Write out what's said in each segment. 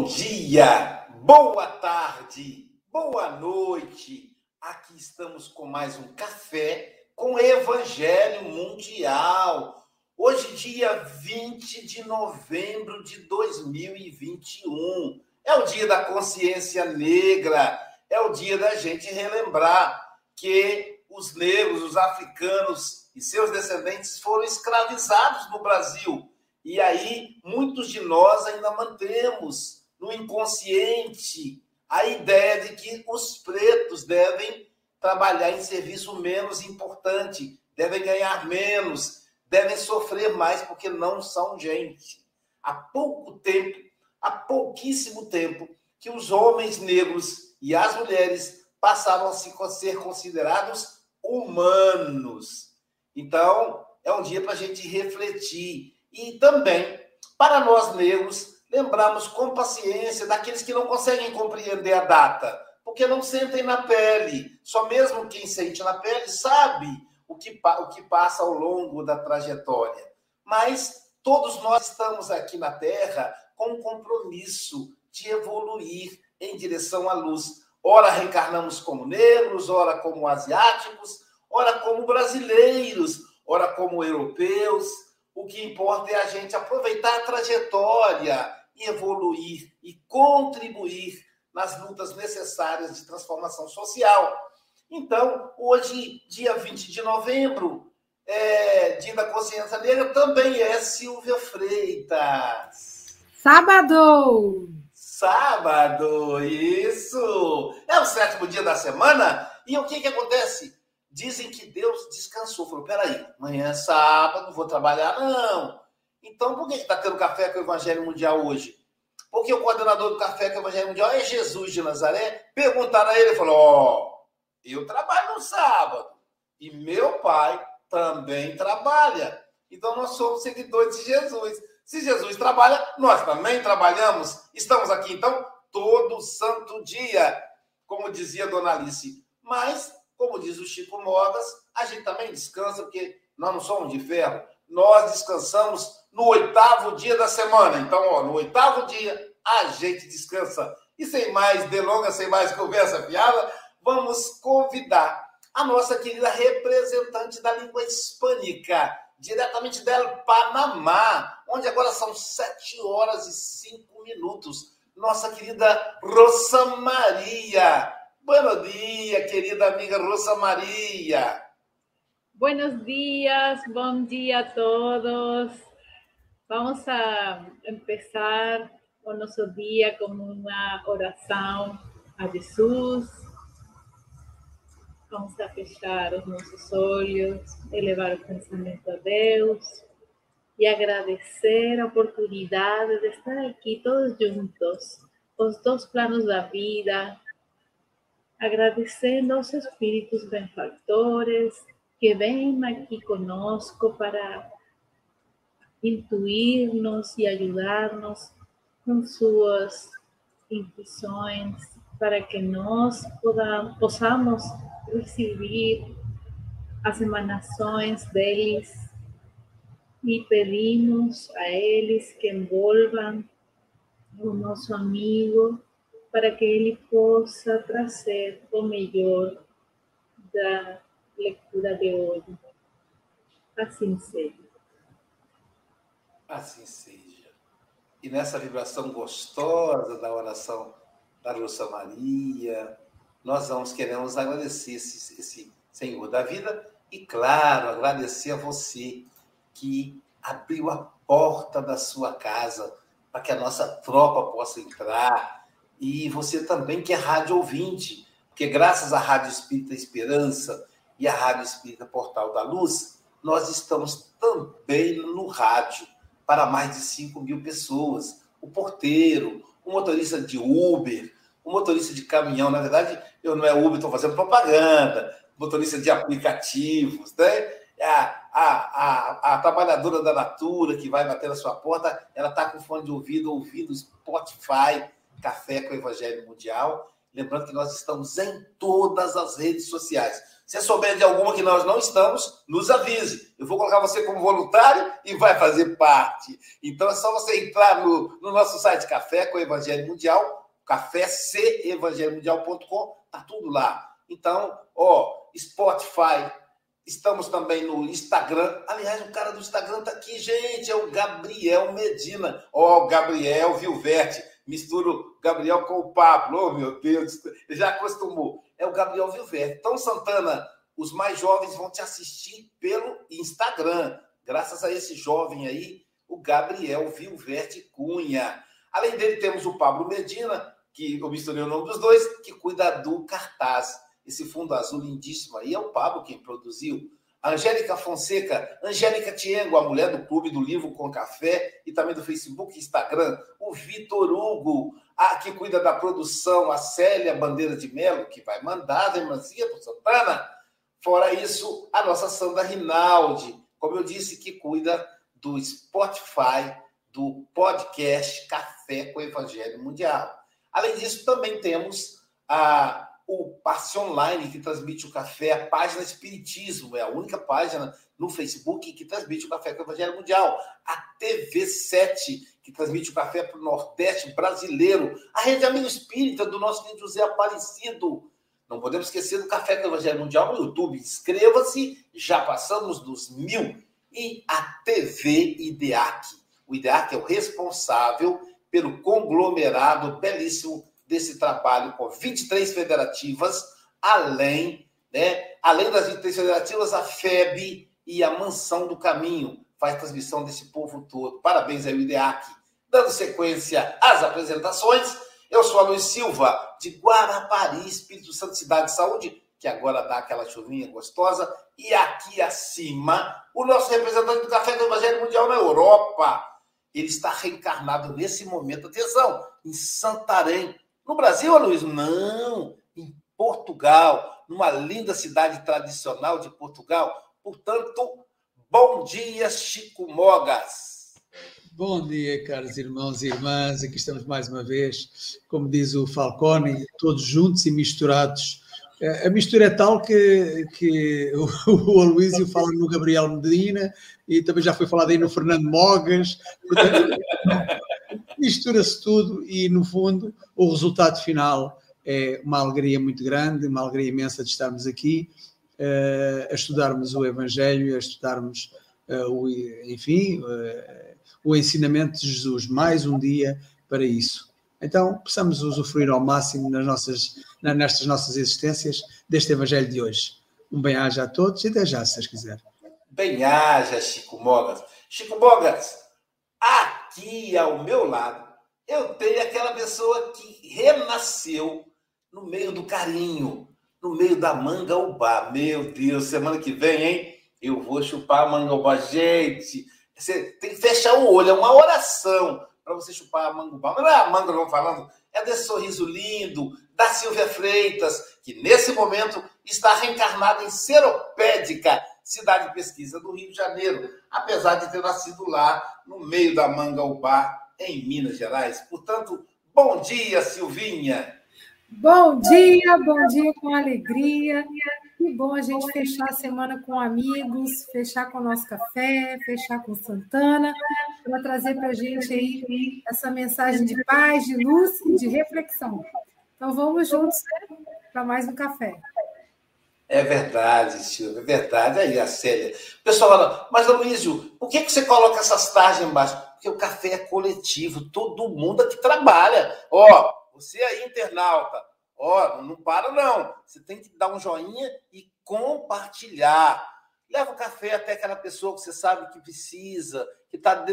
Bom dia, boa tarde, boa noite. Aqui estamos com mais um café com Evangelho Mundial. Hoje, dia 20 de novembro de 2021. É o dia da consciência negra, é o dia da gente relembrar que os negros, os africanos e seus descendentes foram escravizados no Brasil e aí, muitos de nós ainda mantemos no inconsciente a ideia de que os pretos devem trabalhar em serviço menos importante, devem ganhar menos, devem sofrer mais porque não são gente. Há pouco tempo, há pouquíssimo tempo, que os homens negros e as mulheres passaram a ser considerados humanos. Então, é um dia para a gente refletir e também, para nós negros, lembramos com paciência daqueles que não conseguem compreender a data, porque não sentem na pele. Só mesmo quem sente na pele sabe o que, o que passa ao longo da trajetória. Mas todos nós estamos aqui na Terra com um compromisso de evoluir em direção à luz. Ora reencarnamos como negros, ora como asiáticos, ora como brasileiros, ora como europeus o que importa é a gente aproveitar a trajetória e evoluir e contribuir nas lutas necessárias de transformação social. Então, hoje, dia 20 de novembro, é, dia da consciência negra, também é Silvia Freitas. Sábado! Sábado, isso! É o sétimo dia da semana. E o que, que acontece? dizem que Deus descansou. Falou, peraí, amanhã é sábado, não vou trabalhar, não. Então, por que está tendo café com o Evangelho Mundial hoje? Porque o coordenador do Café com o Evangelho Mundial é Jesus de Nazaré. Perguntaram a ele, ele falou, ó, oh, eu trabalho no sábado. E meu pai também trabalha. Então, nós somos seguidores de Jesus. Se Jesus trabalha, nós também trabalhamos. Estamos aqui, então, todo santo dia, como dizia Dona Alice. Mas como diz o Chico Mogas, a gente também descansa, porque nós não somos de ferro. Nós descansamos no oitavo dia da semana. Então, ó, no oitavo dia, a gente descansa. E sem mais delongas, sem mais conversa fiada, vamos convidar a nossa querida representante da língua hispânica, diretamente del Panamá, onde agora são sete horas e cinco minutos. Nossa querida Rosa Maria. Buenos dia, querida amiga Rosa Maria. Buenos dias, bom dia a todos. Vamos a empezar o nosso dia com uma oração a Jesus. Vamos a fechar os nossos olhos, elevar o pensamento a Deus e agradecer a oportunidade de estar aqui todos juntos, os dois planos da vida, agradecendo aos espíritos benfactores que vêm aqui conosco para intuir-nos e ajudar-nos com suas intuições, para que nós podamos, possamos receber as emanações deles e pedimos a eles que envolvam o nosso amigo para que ele possa trazer o melhor da leitura de hoje. Assim seja. Assim seja. E nessa vibração gostosa da oração da Lúcia Maria, nós vamos queremos agradecer esse, esse Senhor da vida e, claro, agradecer a você que abriu a porta da sua casa para que a nossa tropa possa entrar. E você também que é rádio ouvinte, porque graças à Rádio Espírita Esperança e à Rádio Espírita Portal da Luz, nós estamos também no rádio para mais de 5 mil pessoas. O porteiro, o motorista de Uber, o motorista de caminhão, na verdade, eu não é Uber, estou fazendo propaganda, motorista de aplicativos, né? A, a, a, a trabalhadora da Natura que vai bater na sua porta, ela está com fone de ouvido, ouvindo Spotify, Café com o Evangelho Mundial. Lembrando que nós estamos em todas as redes sociais. Se souber de alguma que nós não estamos, nos avise. Eu vou colocar você como voluntário e vai fazer parte. Então é só você entrar no, no nosso site Café com o Evangelho Mundial, cafécevangelhomundial.com, tá tudo lá. Então, ó, Spotify, estamos também no Instagram. Aliás, o cara do Instagram tá aqui, gente, é o Gabriel Medina. Ó, o Gabriel Vilverte. Misturo Gabriel com o Pablo. Oh, meu Deus, já acostumou é o Gabriel Vilver. Então, Santana, os mais jovens vão te assistir pelo Instagram. Graças a esse jovem aí, o Gabriel Vilverte Cunha. Além dele, temos o Pablo Medina, que eu misturei o nome dos dois, que cuida do cartaz. Esse fundo azul lindíssimo aí é o Pablo quem produziu. Angélica Fonseca, Angélica Tiengo, a mulher do Clube do Livro com Café e também do Facebook e Instagram. O Vitor Hugo, a que cuida da produção, a Célia Bandeira de Melo, que vai mandar a lembrancinha para Santana. Fora isso, a nossa Sandra Rinaldi, como eu disse, que cuida do Spotify, do podcast Café com o Evangelho Mundial. Além disso, também temos a o Passe Online, que transmite o café, a página Espiritismo, é a única página no Facebook que transmite o café com o Evangelho Mundial. A TV7, que transmite o café para o Nordeste brasileiro. A Rede Amigo Espírita, do nosso querido José Aparecido. Não podemos esquecer do Café com o Evangelho Mundial no YouTube. Inscreva-se, já passamos dos mil. E a TV IDEAC. O IDEAC é o responsável pelo conglomerado belíssimo desse trabalho com 23 federativas, além, né, além das 23 federativas, a FEB e a Mansão do Caminho faz transmissão desse povo todo. Parabéns ao IDEAC. Dando sequência às apresentações, eu sou a Luiz Silva, de Guarapari, Espírito Santo Cidade de Saúde, que agora dá aquela chuvinha gostosa, e aqui acima, o nosso representante do Café do Evangelho Mundial na Europa. Ele está reencarnado nesse momento, atenção, em Santarém, no Brasil, Luiz? Não, em Portugal, numa linda cidade tradicional de Portugal. Portanto, bom dia, Chico Mogas. Bom dia, caros irmãos e irmãs. Aqui estamos mais uma vez, como diz o Falcone, todos juntos e misturados. A mistura é tal que, que o Aloísio fala no Gabriel Medina e também já foi falado aí no Fernando Mogas. Mistura-se tudo e, no fundo, o resultado final é uma alegria muito grande, uma alegria imensa de estarmos aqui uh, a estudarmos o Evangelho, a estudarmos, uh, o, enfim, uh, o ensinamento de Jesus, mais um dia para isso. Então, possamos usufruir ao máximo nas nossas, nestas nossas existências deste Evangelho de hoje. Um bem-aja a todos e até já, se vocês quiserem. Bem-aja, Chico Mogas. Chico Mogas, Aqui ao meu lado, eu tenho aquela pessoa que renasceu no meio do carinho, no meio da manga ubá. Meu Deus, semana que vem, hein? Eu vou chupar a manga ubá. Gente, você tem que fechar o olho, é uma oração para você chupar a manga ubá. Mas não é a manga, não falando, é desse sorriso lindo da Silvia Freitas, que nesse momento está reencarnada em Seropédica, cidade de pesquisa do Rio de Janeiro, apesar de ter nascido lá, no meio da manga ubá, em Minas Gerais. Portanto, bom dia, Silvinha. Bom dia, bom dia com alegria. Que bom a gente fechar a semana com amigos, fechar com o nosso café, fechar com Santana, para trazer para a gente aí essa mensagem de paz, de luz e de reflexão. Então vamos juntos para mais um café. É verdade, Silvia, é verdade. Aí a Célia. O pessoal fala, mas Luísio, por que, você coloca essas tarjas embaixo? Porque o café é coletivo, todo mundo aqui trabalha. Ó, você aí, internauta, ó, não para não. Você tem que dar um joinha e compartilhar. Leva o café até aquela pessoa que você sabe que precisa, que está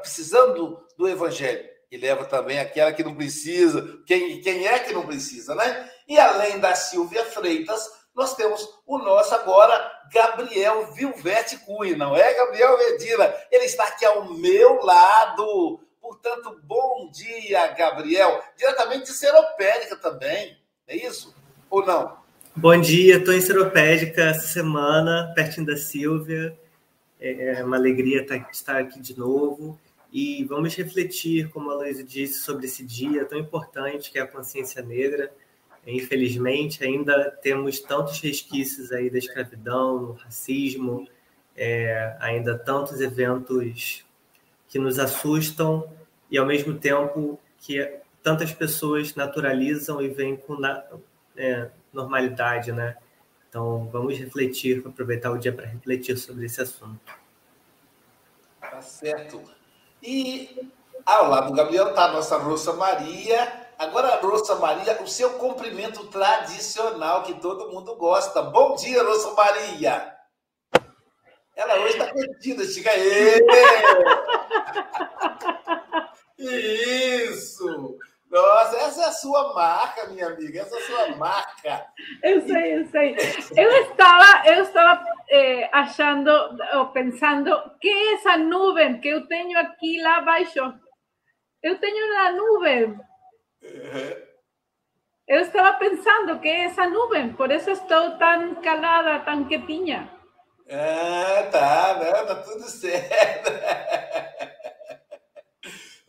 precisando do, evangelho. E leva também aquela que não precisa. Quem, quem é que não precisa, né? E além da Silvia Freitas, nós temos o nosso agora, Gabriel Vilvete Cunha, não é, Gabriel Medina? Ele está aqui ao meu lado. Portanto, bom dia, Gabriel. Diretamente de Seropédica também, é isso? Ou não? Bom dia, estou em Seropédica essa semana, pertinho da Silvia. É, é uma alegria estar aqui de novo. E vamos refletir, como a Luísa disse, sobre esse dia tão importante que é a consciência negra. Infelizmente, ainda temos tantos resquícios aí da escravidão, racismo, é, ainda tantos eventos que nos assustam e, ao mesmo tempo, que tantas pessoas naturalizam e vêm com na, é, normalidade, né? Então, vamos refletir, aproveitar o dia para refletir sobre esse assunto. Tá certo. E ao lado do Gabriel está a nossa Rosa Maria. Agora, Rosa Maria, o seu cumprimento tradicional que todo mundo gosta. Bom dia, Rosa Maria. Ela hoje está perdida, chega aí. Isso! Nossa, essa é a sua marca, minha amiga, essa é a sua marca. Eu sei, eu sei. Eu estava, eu estava eh, achando, ou pensando, que é essa nuvem que eu tenho aqui lá abaixo? Eu tenho uma nuvem. Eu estava pensando que é essa nuvem, por isso estou tão calada, tão quietinha. Ah, tá, não, tá tudo certo.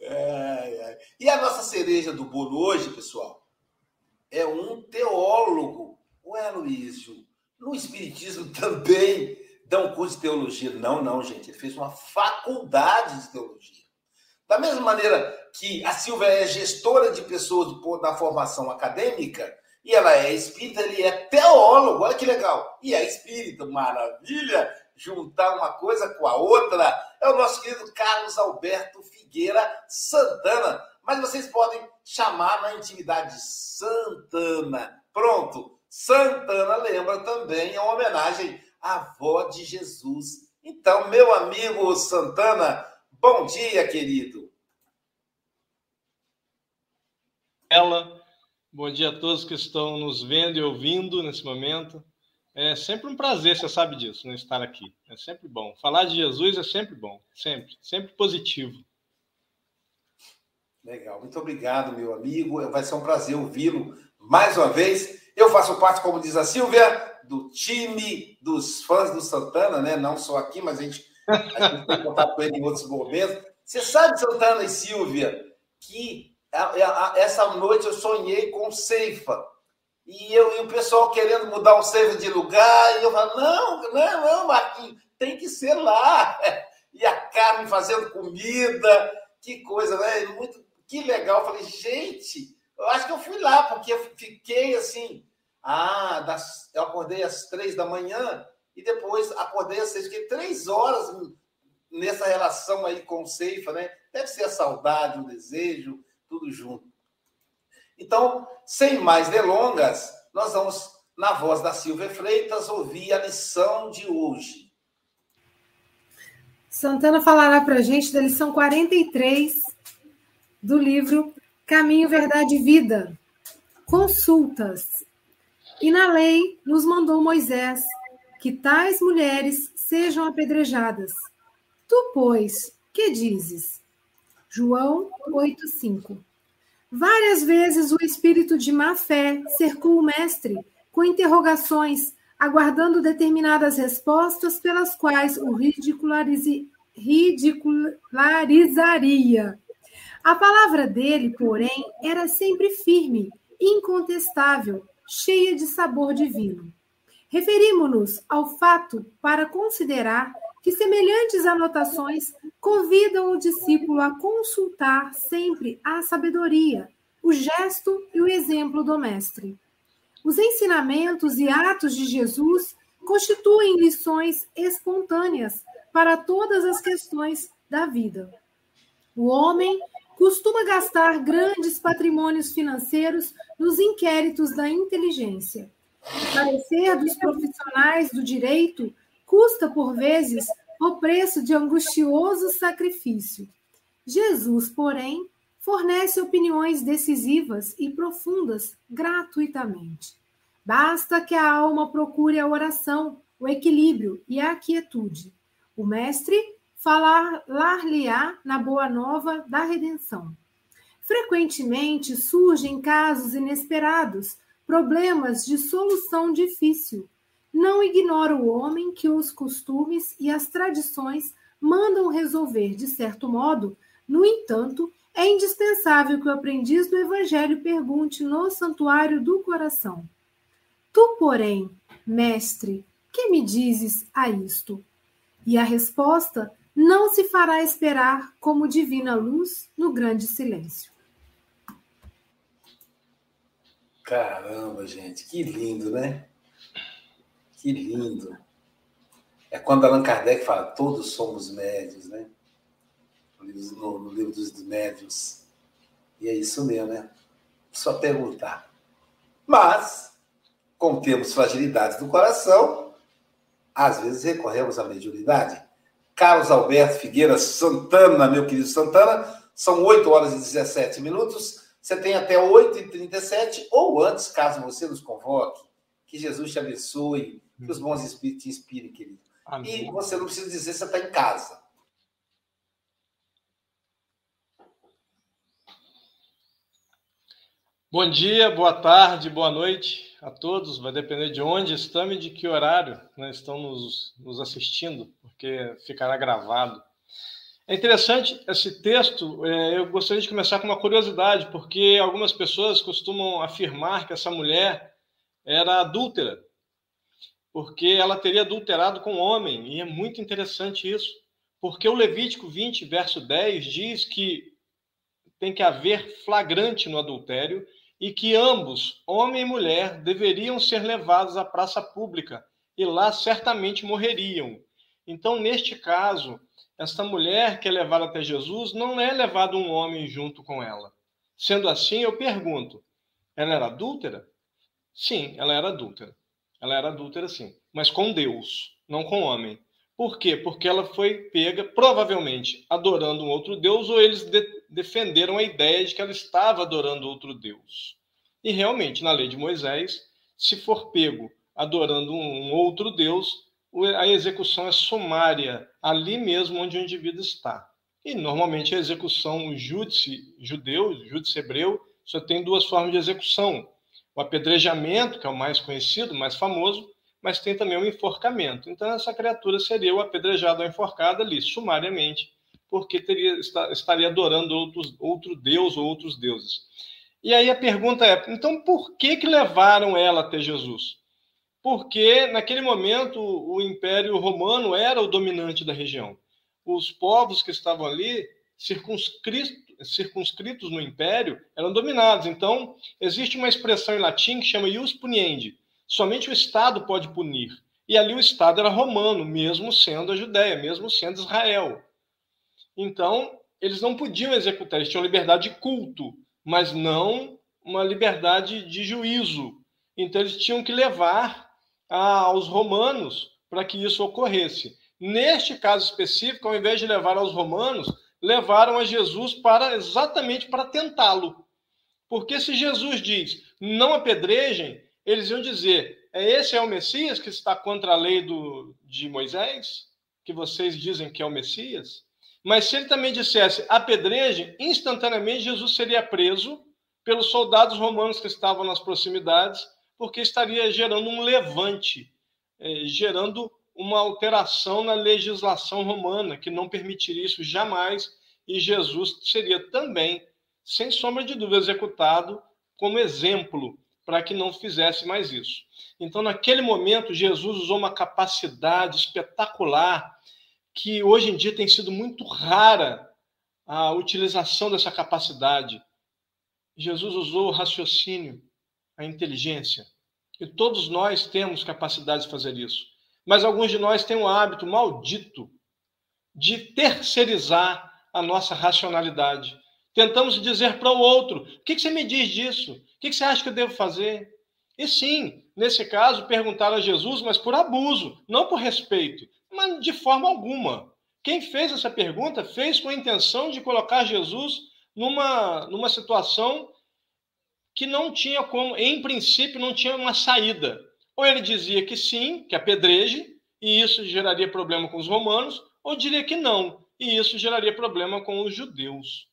Ai, ai. E a nossa cereja do bolo hoje, pessoal, é um teólogo, o Aloysio. No Espiritismo também um curso de teologia. Não, não, gente. Ele fez uma faculdade de teologia. Da mesma maneira que a Silvia é gestora de pessoas da formação acadêmica, e ela é espírita, ele é teólogo. Olha que legal. E é espírita, maravilha juntar uma coisa com a outra, é o nosso querido Carlos Alberto Figueira Santana. Mas vocês podem chamar na intimidade Santana. Pronto. Santana lembra também a homenagem à avó de Jesus. Então, meu amigo Santana, bom dia, querido. Ela, bom dia a todos que estão nos vendo e ouvindo nesse momento. É sempre um prazer, você sabe disso, né, estar aqui. É sempre bom. Falar de Jesus é sempre bom, sempre, sempre positivo. Legal, muito obrigado, meu amigo. Vai ser um prazer ouvi-lo mais uma vez. Eu faço parte, como diz a Silvia, do time dos fãs do Santana, né? Não só aqui, mas a gente, a gente tem contato com ele em outros momentos. Você sabe, Santana e Silvia, que essa noite eu sonhei com Ceifa. E, eu, e o pessoal querendo mudar o save de lugar, e eu falo, não, não, não, Marquinhos, tem que ser lá. E a Carmen fazendo comida, que coisa, né? Muito, que legal. Eu falei, gente, eu acho que eu fui lá, porque eu fiquei assim, ah, das, eu acordei às três da manhã e depois acordei às seis, fiquei três horas nessa relação aí com o Ceifa, né? Deve ser a saudade, o desejo, tudo junto. Então, sem mais delongas, nós vamos, na voz da Silvia Freitas, ouvir a lição de hoje. Santana falará para a gente da lição 43 do livro Caminho, Verdade e Vida. Consultas. E na lei nos mandou Moisés que tais mulheres sejam apedrejadas. Tu, pois, que dizes? João 8,5 Várias vezes o espírito de má fé cercou o mestre com interrogações, aguardando determinadas respostas pelas quais o ridicularizaria. A palavra dele, porém, era sempre firme, incontestável, cheia de sabor divino. Referimos-nos ao fato para considerar que semelhantes anotações convidam o discípulo a consultar sempre a sabedoria, o gesto e o exemplo do Mestre. Os ensinamentos e atos de Jesus constituem lições espontâneas para todas as questões da vida. O homem costuma gastar grandes patrimônios financeiros nos inquéritos da inteligência. O parecer dos profissionais do direito custa, por vezes, o preço de angustioso sacrifício. Jesus, porém, fornece opiniões decisivas e profundas gratuitamente. Basta que a alma procure a oração, o equilíbrio e a quietude. O Mestre falar-lhe-á na boa nova da redenção. Frequentemente surgem casos inesperados, problemas de solução difícil, não ignora o homem que os costumes e as tradições mandam resolver de certo modo, no entanto, é indispensável que o aprendiz do Evangelho pergunte no santuário do coração: Tu, porém, mestre, que me dizes a isto? E a resposta não se fará esperar como divina luz no grande silêncio. Caramba, gente, que lindo, né? Que lindo. É quando Allan Kardec fala, todos somos médios, né? No livro, no, livro dos médios. E é isso mesmo, né? Só perguntar. Mas, como temos fragilidades do coração, às vezes recorremos à mediunidade. Carlos Alberto Figueira Santana, meu querido Santana, são 8 horas e 17 minutos. Você tem até 8h37 ou antes, caso você nos convoque. Que Jesus te abençoe, que os bons espíritos te inspirem, querido. Amém. E você não precisa dizer você está em casa. Bom dia, boa tarde, boa noite a todos. Vai depender de onde estamos e de que horário né, estão nos, nos assistindo, porque ficará gravado. É interessante esse texto. É, eu gostaria de começar com uma curiosidade, porque algumas pessoas costumam afirmar que essa mulher era adúltera porque ela teria adulterado com o homem, e é muito interessante isso, porque o Levítico 20, verso 10 diz que tem que haver flagrante no adultério e que ambos, homem e mulher, deveriam ser levados à praça pública e lá certamente morreriam. Então, neste caso, esta mulher que é levada até Jesus não é levado um homem junto com ela. Sendo assim, eu pergunto: ela era adúltera? Sim, ela era adúltera. Ela era adúltera, sim, mas com Deus, não com homem. Por quê? Porque ela foi pega, provavelmente, adorando um outro Deus, ou eles de defenderam a ideia de que ela estava adorando outro Deus. E realmente, na lei de Moisés, se for pego adorando um outro Deus, a execução é sumária, ali mesmo onde o indivíduo está. E normalmente a execução o júdice judeu, júdice hebreu, só tem duas formas de execução: o apedrejamento, que é o mais conhecido, mais famoso, mas tem também o enforcamento. Então, essa criatura seria o apedrejado ou enforcado ali, sumariamente, porque teria, estaria adorando outros, outro deus ou outros deuses. E aí a pergunta é: então, por que, que levaram ela até Jesus? Porque, naquele momento, o Império Romano era o dominante da região. Os povos que estavam ali, circunscritos, circunscritos no império eram dominados. Então, existe uma expressão em latim que chama ius puniendi. Somente o Estado pode punir. E ali o Estado era romano, mesmo sendo a Judéia, mesmo sendo Israel. Então, eles não podiam executar, eles tinham liberdade de culto, mas não uma liberdade de juízo. Então, eles tinham que levar aos romanos para que isso ocorresse. neste caso específico, ao invés de levar aos romanos, levaram a Jesus para exatamente para tentá-lo. Porque se Jesus diz, não apedrejem, eles iam dizer, é esse é o Messias que está contra a lei do, de Moisés, que vocês dizem que é o Messias? Mas se ele também dissesse apedrejem, instantaneamente Jesus seria preso pelos soldados romanos que estavam nas proximidades, porque estaria gerando um levante, eh, gerando uma alteração na legislação romana que não permitiria isso jamais, e Jesus seria também, sem sombra de dúvida, executado como exemplo para que não fizesse mais isso. Então, naquele momento, Jesus usou uma capacidade espetacular que hoje em dia tem sido muito rara a utilização dessa capacidade. Jesus usou o raciocínio, a inteligência. E todos nós temos capacidade de fazer isso. Mas alguns de nós têm um hábito maldito de terceirizar a nossa racionalidade. Tentamos dizer para o outro: o que, você me diz disso? O que, você acha que eu devo fazer? E sim, nesse caso, perguntaram a Jesus, mas por abuso, não por respeito, mas de forma alguma. Quem fez essa pergunta fez com a intenção de colocar Jesus numa, numa situação que não tinha como, em princípio, não tinha uma saída. Ou ele dizia que sim, que apedreje, e isso geraria problema com os romanos, ou diria que não, e isso geraria problema com os judeus.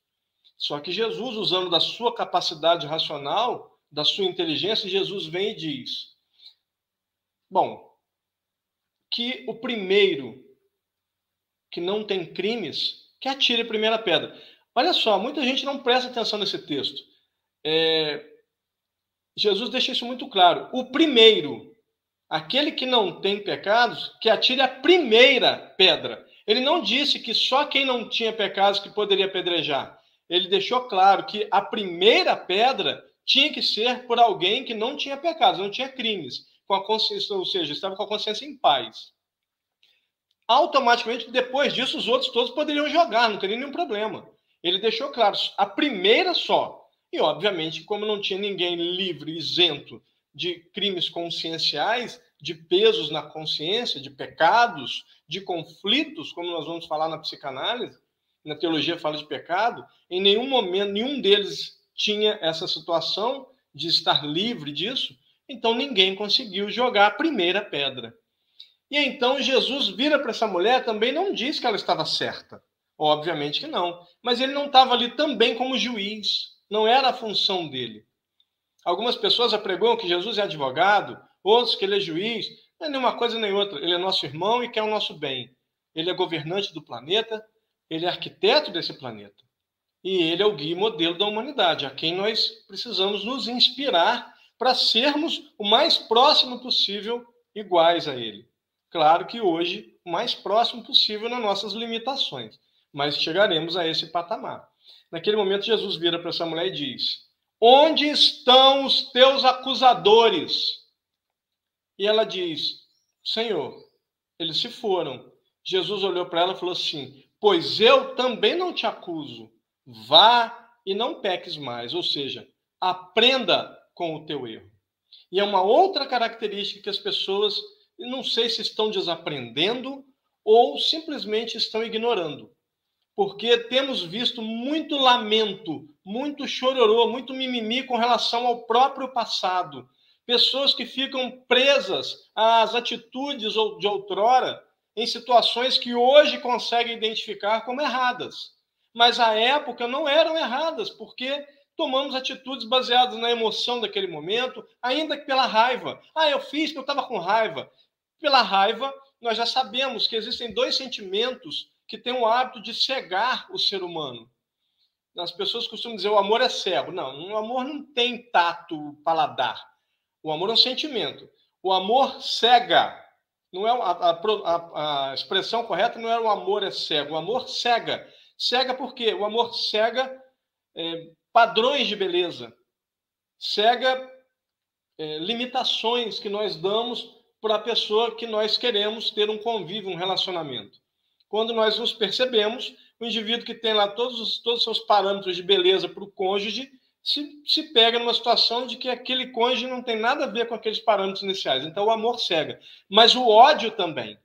Só que Jesus, usando da sua capacidade racional, da sua inteligência, Jesus vem e diz: Bom, que o primeiro que não tem crimes, que atire a primeira pedra. Olha só, muita gente não presta atenção nesse texto. É, Jesus deixa isso muito claro. O primeiro, aquele que não tem pecados, que atire a primeira pedra. Ele não disse que só quem não tinha pecados que poderia apedrejar. Ele deixou claro que a primeira pedra tinha que ser por alguém que não tinha pecados, não tinha crimes, com a consciência, ou seja, estava com a consciência em paz. Automaticamente, depois disso, os outros todos poderiam jogar, não teria nenhum problema. Ele deixou claro, a primeira só, e, obviamente, como não tinha ninguém livre, isento de crimes conscienciais, de pesos na consciência, de pecados, de conflitos, como nós vamos falar na psicanálise, na teologia fala de pecado, em nenhum momento, nenhum deles tinha essa situação de estar livre disso, então ninguém conseguiu jogar a primeira pedra. E então Jesus vira para essa mulher, também não diz que ela estava certa. Obviamente que não. Mas ele não estava ali também como juiz. Não era a função dele. Algumas pessoas apregoam que Jesus é advogado, outros que ele é juiz. Não é nenhuma coisa nem outra. Ele é nosso irmão e quer o nosso bem. Ele é governante do planeta, ele é arquiteto desse planeta. E ele é o guia e modelo da humanidade, a quem nós precisamos nos inspirar para sermos o mais próximo possível iguais a ele. Claro que hoje, o mais próximo possível nas nossas limitações, mas chegaremos a esse patamar. Naquele momento, Jesus vira para essa mulher e diz: Onde estão os teus acusadores? E ela diz: Senhor, eles se foram. Jesus olhou para ela e falou assim: Pois eu também não te acuso. Vá e não peques mais. Ou seja, aprenda com o teu erro. E é uma outra característica que as pessoas, não sei se estão desaprendendo ou simplesmente estão ignorando porque temos visto muito lamento, muito chororô, muito mimimi com relação ao próprio passado. Pessoas que ficam presas às atitudes de outrora em situações que hoje conseguem identificar como erradas. Mas à época não eram erradas, porque tomamos atitudes baseadas na emoção daquele momento, ainda que pela raiva. Ah, eu fiz porque eu estava com raiva. Pela raiva, nós já sabemos que existem dois sentimentos que tem o hábito de cegar o ser humano. As pessoas costumam dizer o amor é cego. Não, o amor não tem tato, paladar. O amor é um sentimento. O amor cega. Não é a, a, a expressão correta não é o amor é cego. O amor cega. Cega por quê? O amor cega é, padrões de beleza. Cega é, limitações que nós damos para a pessoa que nós queremos ter um convívio, um relacionamento quando nós nos percebemos, o indivíduo que tem lá todos os, todos os seus parâmetros de beleza para o cônjuge se, se pega numa situação de que aquele cônjuge não tem nada a ver com aqueles parâmetros iniciais. Então, o amor cega. Mas o ódio também.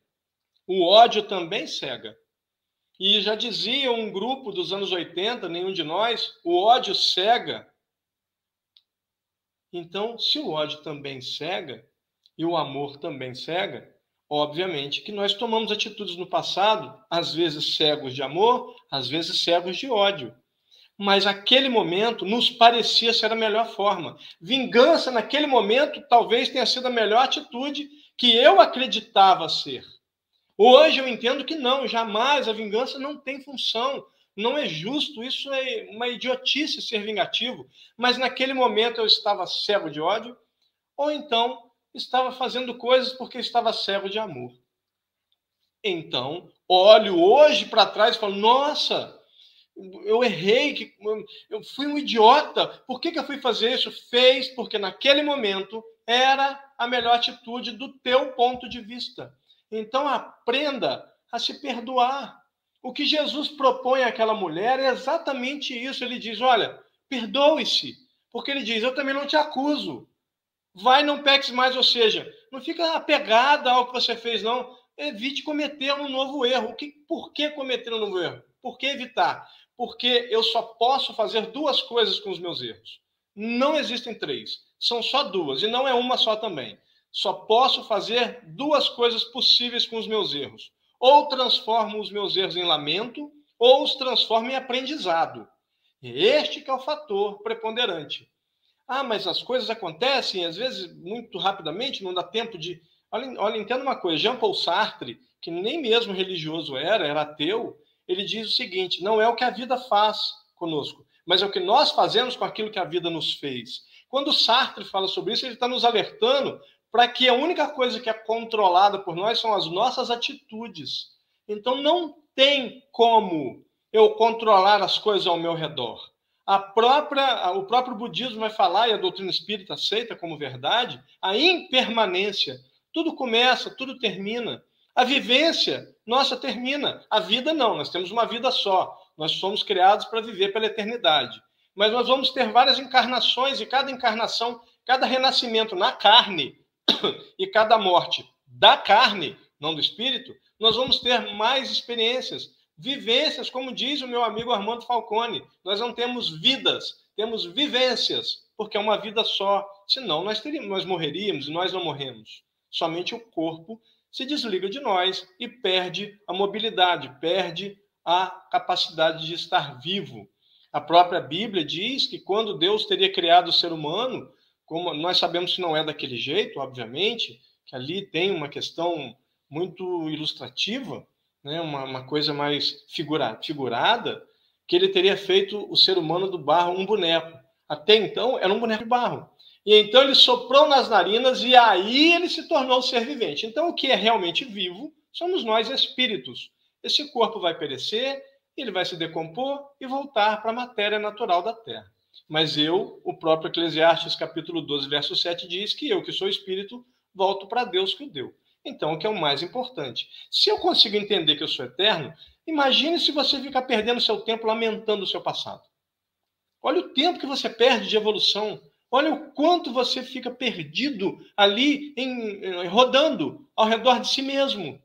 O ódio também cega. E já dizia um grupo dos anos 80, nenhum de nós, o ódio cega. Então, se o ódio também cega e o amor também cega, obviamente que nós tomamos atitudes no passado, às vezes cegos de amor, às vezes cegos de ódio. Mas aquele momento nos parecia ser a melhor forma. Vingança naquele momento talvez tenha sido a melhor atitude que eu acreditava ser. Hoje eu entendo que não, jamais a vingança não tem função, não é justo, isso é uma idiotice ser vingativo. Mas naquele momento eu estava cego de ódio, ou então estava fazendo coisas porque estava cego de amor. Então, olho hoje para trás e falo: nossa, eu errei, eu fui um idiota, por que, que eu fui fazer isso? Fez porque naquele momento era a melhor atitude do teu ponto de vista. Então aprenda a se perdoar. O que Jesus propõe àquela mulher é exatamente isso. Ele diz: olha, perdoe-se, porque ele diz: eu também não te acuso. Vai, não peques mais, ou seja, não fica apegada ao que você fez, não. Evite cometer um novo erro. Que, por que cometer um novo erro? Por que evitar? Porque eu só posso fazer duas coisas com os meus erros. Não existem três, são só duas, e não é uma só também. Só posso fazer duas coisas possíveis com os meus erros. Ou transformo os meus erros em lamento, ou os transformo em aprendizado. Este que é o fator preponderante. Ah, mas as coisas acontecem, às vezes, muito rapidamente, não dá tempo de. Olha, olha entenda uma coisa: Jean Paul Sartre, que nem mesmo religioso era, era ateu, ele diz o seguinte: não é o que a vida faz conosco, mas é o que nós fazemos com aquilo que a vida nos fez. Quando Sartre fala sobre isso, ele está nos alertando para que a única coisa que é controlada por nós são as nossas atitudes. Então não tem como eu controlar as coisas ao meu redor. A própria, o próprio budismo vai falar, e a doutrina espírita aceita como verdade, a impermanência. Tudo começa, tudo termina. A vivência, nossa, termina. A vida não, nós temos uma vida só. Nós somos criados para viver pela eternidade. Mas nós vamos ter várias encarnações, e cada encarnação, cada renascimento na carne, e cada morte da carne, não do espírito, nós vamos ter mais experiências, vivências, como diz o meu amigo Armando Falcone. Nós não temos vidas, temos vivências, porque é uma vida só. Senão nós teríamos, nós morreríamos e nós não morremos. Somente o corpo se desliga de nós e perde a mobilidade, perde a capacidade de estar vivo. A própria Bíblia diz que quando Deus teria criado o ser humano, como nós sabemos que não é daquele jeito, obviamente, que ali tem uma questão muito ilustrativa, né, uma, uma coisa mais figura, figurada, que ele teria feito o ser humano do barro um boneco. Até então era um boneco de barro. E então ele soprou nas narinas e aí ele se tornou ser vivente. Então o que é realmente vivo somos nós espíritos. Esse corpo vai perecer, ele vai se decompor e voltar para a matéria natural da Terra. Mas eu, o próprio Eclesiastes capítulo 12, verso 7 diz que eu, que sou espírito, volto para Deus que o deu. Então, o que é o mais importante? Se eu consigo entender que eu sou eterno, imagine se você ficar perdendo seu tempo lamentando o seu passado. Olha o tempo que você perde de evolução. Olha o quanto você fica perdido ali, em, rodando ao redor de si mesmo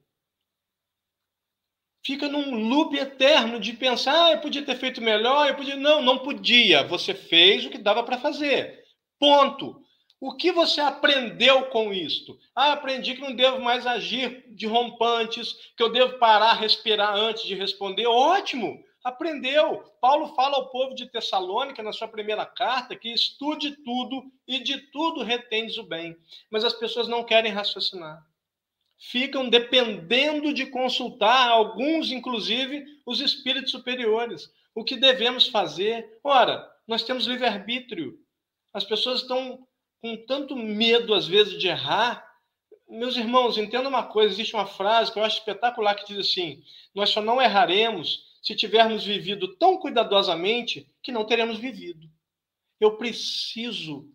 fica num loop eterno de pensar, ah, eu podia ter feito melhor, eu podia. Não, não podia. Você fez o que dava para fazer. Ponto. O que você aprendeu com isto? Ah, aprendi que não devo mais agir de rompantes, que eu devo parar, respirar antes de responder. Ótimo! Aprendeu. Paulo fala ao povo de Tessalônica, na sua primeira carta, que estude tudo e de tudo retendes o bem. Mas as pessoas não querem raciocinar ficam dependendo de consultar, alguns, inclusive, os espíritos superiores. O que devemos fazer? Ora, nós temos livre-arbítrio. As pessoas estão com tanto medo, às vezes, de errar. Meus irmãos, entenda uma coisa: existe uma frase que eu acho espetacular que diz assim: Nós só não erraremos se tivermos vivido tão cuidadosamente que não teremos vivido. Eu preciso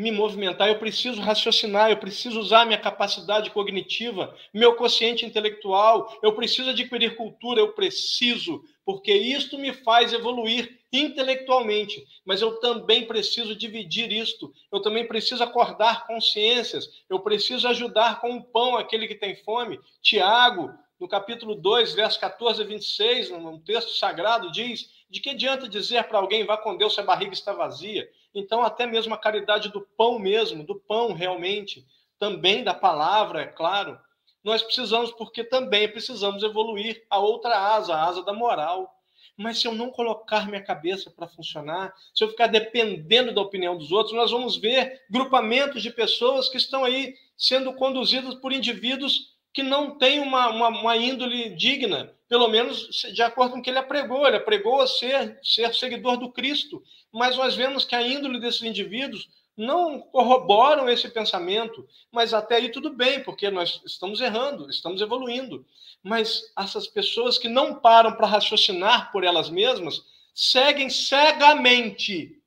me movimentar, eu preciso raciocinar, eu preciso usar minha capacidade cognitiva, meu consciente intelectual, eu preciso adquirir cultura, eu preciso, porque isto me faz evoluir intelectualmente, mas eu também preciso dividir isto, eu também preciso acordar consciências, eu preciso ajudar com o pão aquele que tem fome. Tiago, no capítulo 2, verso 14 a 26, no texto sagrado, diz: De que adianta dizer para alguém, vá com Deus se a barriga está vazia? Então, até mesmo a caridade do pão mesmo, do pão realmente, também da palavra, é claro, nós precisamos, porque também precisamos evoluir a outra asa, a asa da moral. Mas se eu não colocar minha cabeça para funcionar, se eu ficar dependendo da opinião dos outros, nós vamos ver grupamentos de pessoas que estão aí sendo conduzidas por indivíduos que não têm uma, uma, uma índole digna, pelo menos de acordo com o que ele apregou. Ele apregou a ser, ser seguidor do Cristo. Mas nós vemos que a índole desses indivíduos não corroboram esse pensamento, mas até aí tudo bem, porque nós estamos errando, estamos evoluindo. Mas essas pessoas que não param para raciocinar por elas mesmas seguem cegamente,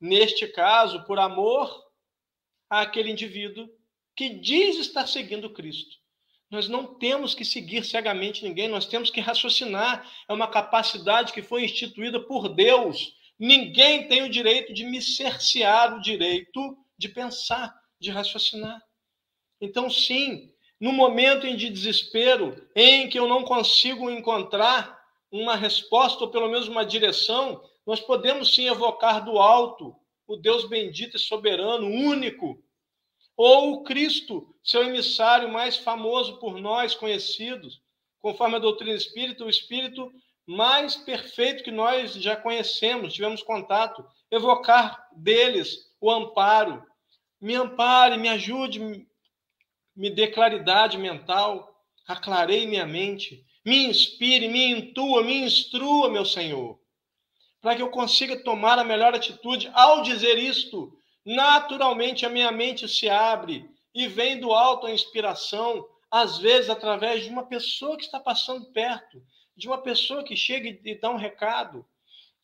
neste caso, por amor àquele indivíduo que diz estar seguindo Cristo. Nós não temos que seguir cegamente ninguém, nós temos que raciocinar. É uma capacidade que foi instituída por Deus Ninguém tem o direito de me cercear o direito de pensar, de raciocinar. Então, sim, no momento de desespero, em que eu não consigo encontrar uma resposta ou pelo menos uma direção, nós podemos sim evocar do alto o Deus bendito e soberano, único, ou o Cristo, seu emissário mais famoso por nós conhecidos, conforme a doutrina espírita, o Espírito mais perfeito que nós já conhecemos, tivemos contato, evocar deles o amparo. Me ampare, me ajude, me dê claridade mental, aclarei minha mente, me inspire, me intua, me instrua, meu Senhor, para que eu consiga tomar a melhor atitude. Ao dizer isto, naturalmente a minha mente se abre e vem do alto a inspiração, às vezes através de uma pessoa que está passando perto, de uma pessoa que chega e dá um recado.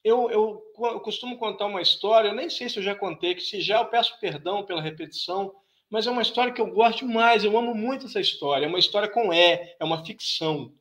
Eu, eu, eu, costumo contar uma história, eu nem sei se eu já contei, que se já eu peço perdão pela repetição, mas é uma história que eu gosto demais, eu amo muito essa história. É uma história com E, é uma ficção.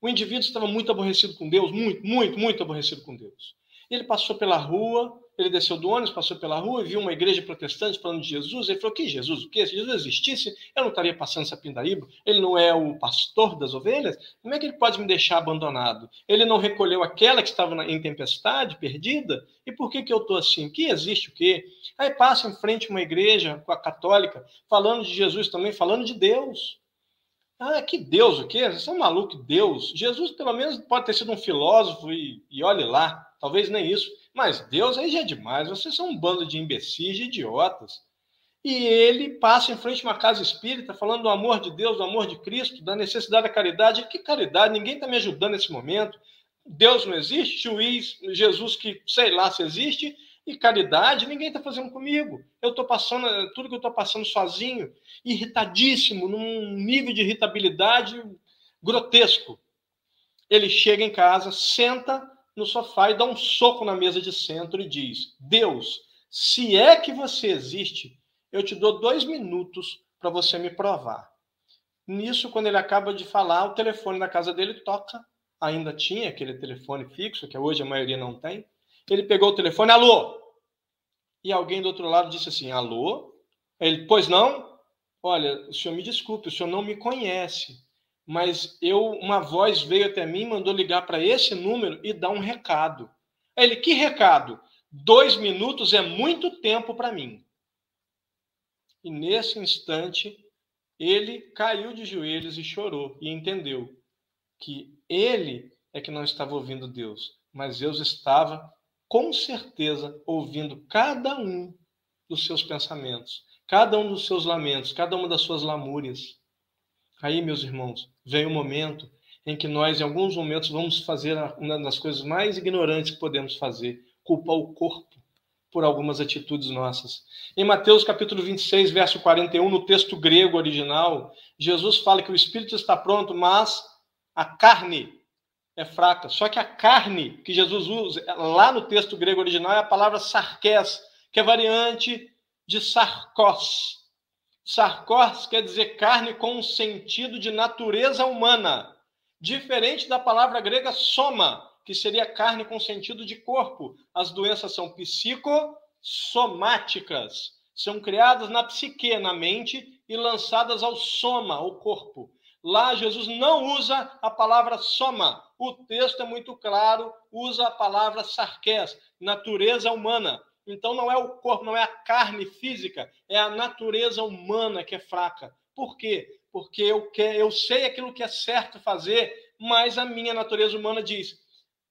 O indivíduo estava muito aborrecido com Deus, muito, muito, muito aborrecido com Deus. Ele passou pela rua, ele desceu do ônibus, passou pela rua e viu uma igreja protestante falando de Jesus. Ele falou: Que Jesus? O quê? Se Jesus existisse, eu não estaria passando essa pindaíba. Ele não é o pastor das ovelhas? Como é que ele pode me deixar abandonado? Ele não recolheu aquela que estava em tempestade, perdida? E por que, que eu estou assim? Que existe o quê? Aí passa em frente uma igreja com a católica, falando de Jesus também, falando de Deus. Ah, que Deus o quê? Você é um maluco, Deus. Jesus, pelo menos, pode ter sido um filósofo e, e olhe lá, talvez nem isso. Mas Deus aí já é demais. Vocês são um bando de imbecis, de idiotas. E ele passa em frente a uma casa espírita falando do amor de Deus, do amor de Cristo, da necessidade da caridade. Que caridade? Ninguém está me ajudando nesse momento. Deus não existe, juiz, Jesus que sei lá se existe, e caridade ninguém está fazendo comigo. Eu estou passando tudo que eu estou passando sozinho, irritadíssimo, num nível de irritabilidade grotesco. Ele chega em casa, senta no sofá e dá um soco na mesa de centro e diz: Deus, se é que você existe, eu te dou dois minutos para você me provar. Nisso, quando ele acaba de falar, o telefone da casa dele toca. Ainda tinha aquele telefone fixo, que hoje a maioria não tem. Ele pegou o telefone, alô? E alguém do outro lado disse assim: alô? Ele, pois não? Olha, o senhor me desculpe, o senhor não me conhece mas eu uma voz veio até mim, mandou ligar para esse número e dar um recado. Ele, que recado? Dois minutos é muito tempo para mim. E nesse instante, ele caiu de joelhos e chorou e entendeu que ele é que não estava ouvindo Deus, mas Deus estava com certeza ouvindo cada um dos seus pensamentos, cada um dos seus lamentos, cada uma das suas lamúrias. Aí, meus irmãos, vem o momento em que nós, em alguns momentos, vamos fazer uma das coisas mais ignorantes que podemos fazer: culpar o corpo por algumas atitudes nossas. Em Mateus capítulo 26, verso 41, no texto grego original, Jesus fala que o espírito está pronto, mas a carne é fraca. Só que a carne que Jesus usa lá no texto grego original é a palavra sarkés, que é variante de sarkos, Sarkos quer dizer carne com um sentido de natureza humana, diferente da palavra grega soma, que seria carne com sentido de corpo. As doenças são psicossomáticas, são criadas na psique, na mente, e lançadas ao soma, ao corpo. Lá Jesus não usa a palavra soma. O texto é muito claro, usa a palavra sarqués, natureza humana. Então não é o corpo, não é a carne física, é a natureza humana que é fraca. Por quê? Porque eu, quer, eu sei aquilo que é certo fazer, mas a minha natureza humana diz: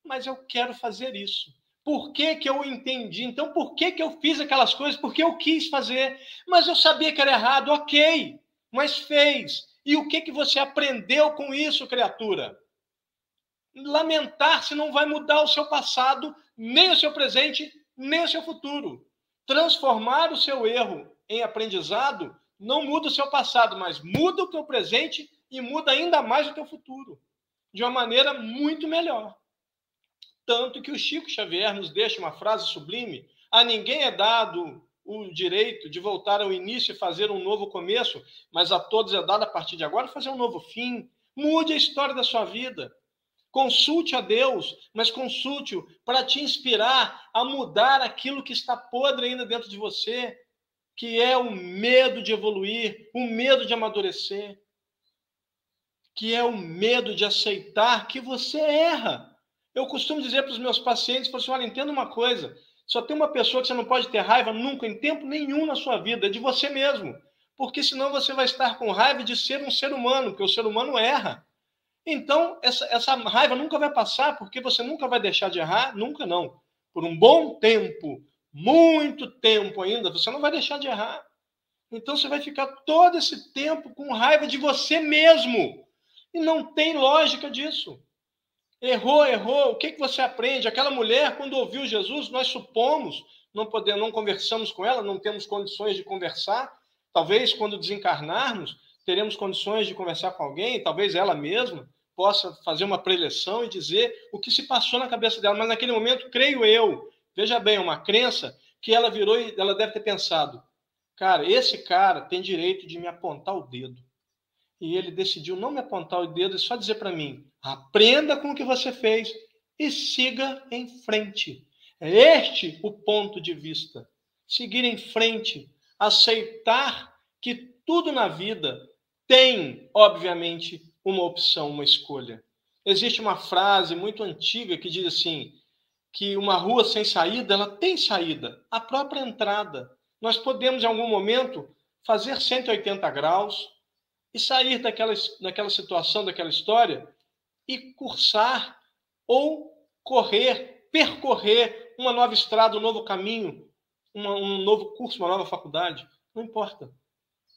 mas eu quero fazer isso. Por que, que eu entendi? Então, por que, que eu fiz aquelas coisas? Porque eu quis fazer. Mas eu sabia que era errado, ok. Mas fez. E o que, que você aprendeu com isso, criatura? Lamentar-se não vai mudar o seu passado, nem o seu presente, nem o seu futuro. Transformar o seu erro em aprendizado não muda o seu passado, mas muda o teu presente e muda ainda mais o teu futuro. De uma maneira muito melhor. Tanto que o Chico Xavier nos deixa uma frase sublime: a ninguém é dado o direito de voltar ao início e fazer um novo começo, mas a todos é dado a partir de agora fazer um novo fim. Mude a história da sua vida. Consulte a Deus, mas consulte-o para te inspirar a mudar aquilo que está podre ainda dentro de você, que é o medo de evoluir, o medo de amadurecer, que é o medo de aceitar que você erra. Eu costumo dizer para os meus pacientes, assim, olha, entenda uma coisa, só tem uma pessoa que você não pode ter raiva nunca, em tempo nenhum na sua vida, é de você mesmo. Porque senão você vai estar com raiva de ser um ser humano, porque o ser humano erra. Então, essa, essa raiva nunca vai passar, porque você nunca vai deixar de errar, nunca não. Por um bom tempo, muito tempo ainda, você não vai deixar de errar. Então você vai ficar todo esse tempo com raiva de você mesmo. E não tem lógica disso. Errou, errou. O que, que você aprende? Aquela mulher, quando ouviu Jesus, nós supomos, não podemos, não conversamos com ela, não temos condições de conversar. Talvez quando desencarnarmos, teremos condições de conversar com alguém, talvez ela mesma possa fazer uma preleção e dizer o que se passou na cabeça dela. Mas naquele momento, creio eu, veja bem, uma crença que ela virou e ela deve ter pensado: cara, esse cara tem direito de me apontar o dedo e ele decidiu não me apontar o dedo e só dizer para mim: aprenda com o que você fez e siga em frente. É este o ponto de vista. Seguir em frente, aceitar que tudo na vida tem, obviamente, uma opção, uma escolha. Existe uma frase muito antiga que diz assim: que uma rua sem saída, ela tem saída, a própria entrada. Nós podemos, em algum momento, fazer 180 graus, e sair daquela, daquela situação, daquela história e cursar ou correr, percorrer uma nova estrada, um novo caminho, uma, um novo curso, uma nova faculdade. Não importa.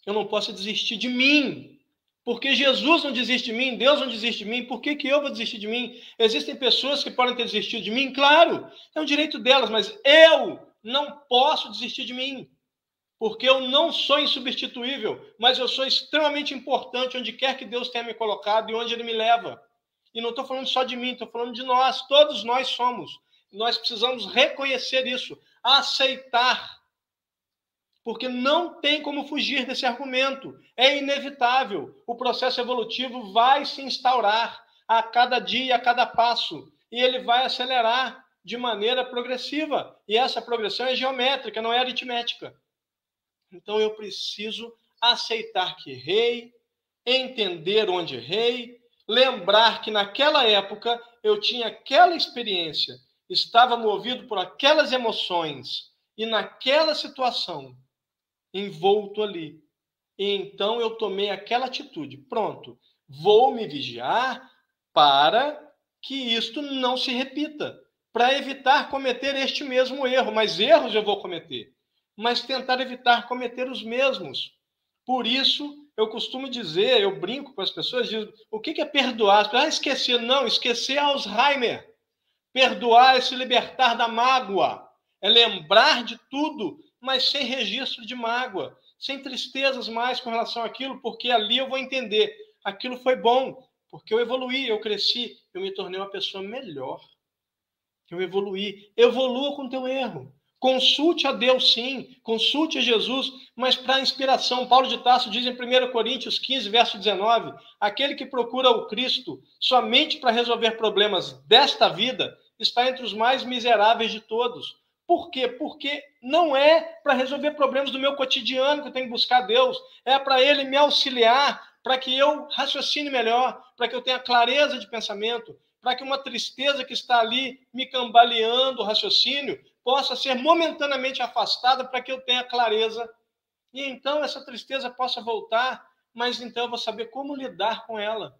Eu não posso desistir de mim. Porque Jesus não desiste de mim, Deus não desiste de mim, por que, que eu vou desistir de mim? Existem pessoas que podem ter desistido de mim, claro, é um direito delas, mas eu não posso desistir de mim porque eu não sou insubstituível, mas eu sou extremamente importante onde quer que Deus tenha me colocado e onde Ele me leva. E não estou falando só de mim, estou falando de nós, todos nós somos. Nós precisamos reconhecer isso, aceitar. Porque não tem como fugir desse argumento. É inevitável. O processo evolutivo vai se instaurar a cada dia, a cada passo. E ele vai acelerar de maneira progressiva. E essa progressão é geométrica, não é aritmética. Então eu preciso aceitar que errei, entender onde errei, lembrar que naquela época eu tinha aquela experiência, estava movido por aquelas emoções e naquela situação, envolto ali. E então eu tomei aquela atitude. Pronto, vou me vigiar para que isto não se repita, para evitar cometer este mesmo erro, mas erros eu vou cometer mas tentar evitar cometer os mesmos. Por isso, eu costumo dizer, eu brinco com as pessoas, digo, o que é perdoar? Ah, esquecer. Não, esquecer é Alzheimer. Perdoar é se libertar da mágoa, é lembrar de tudo, mas sem registro de mágoa, sem tristezas mais com relação àquilo, porque ali eu vou entender, aquilo foi bom, porque eu evoluí, eu cresci, eu me tornei uma pessoa melhor. Eu evoluí. Evolua com teu erro. Consulte a Deus, sim, consulte a Jesus, mas para inspiração. Paulo de Tarso diz em 1 Coríntios 15, verso 19: aquele que procura o Cristo somente para resolver problemas desta vida está entre os mais miseráveis de todos. Por quê? Porque não é para resolver problemas do meu cotidiano que eu tenho que buscar Deus, é para Ele me auxiliar para que eu raciocine melhor, para que eu tenha clareza de pensamento, para que uma tristeza que está ali me cambaleando o raciocínio possa ser momentaneamente afastada para que eu tenha clareza e então essa tristeza possa voltar, mas então eu vou saber como lidar com ela.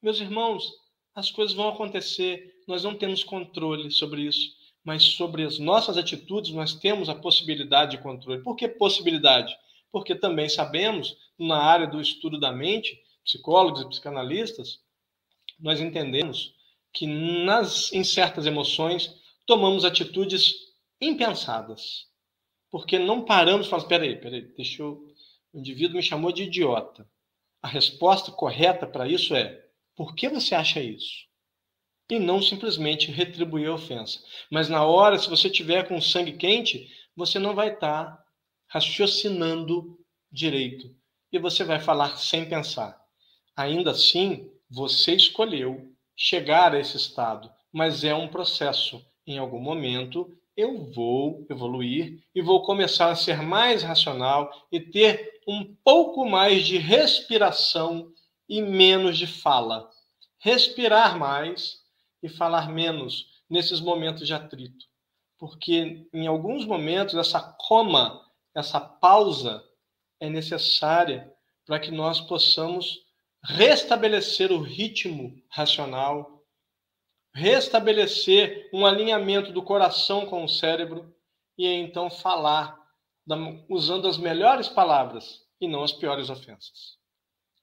Meus irmãos, as coisas vão acontecer, nós não temos controle sobre isso, mas sobre as nossas atitudes nós temos a possibilidade de controle. Por que possibilidade? Porque também sabemos, na área do estudo da mente, psicólogos e psicanalistas, nós entendemos que nas, em certas emoções tomamos atitudes impensadas. Porque não paramos e falamos, peraí, peraí, deixa eu... O indivíduo me chamou de idiota. A resposta correta para isso é, por que você acha isso? E não simplesmente retribuir a ofensa. Mas na hora, se você tiver com sangue quente, você não vai estar tá raciocinando direito. E você vai falar sem pensar. Ainda assim, você escolheu chegar a esse estado, mas é um processo. Em algum momento, eu vou evoluir e vou começar a ser mais racional e ter um pouco mais de respiração e menos de fala. Respirar mais e falar menos nesses momentos de atrito. Porque em alguns momentos essa coma, essa pausa é necessária para que nós possamos restabelecer o ritmo racional, restabelecer um alinhamento do coração com o cérebro e então falar usando as melhores palavras e não as piores ofensas.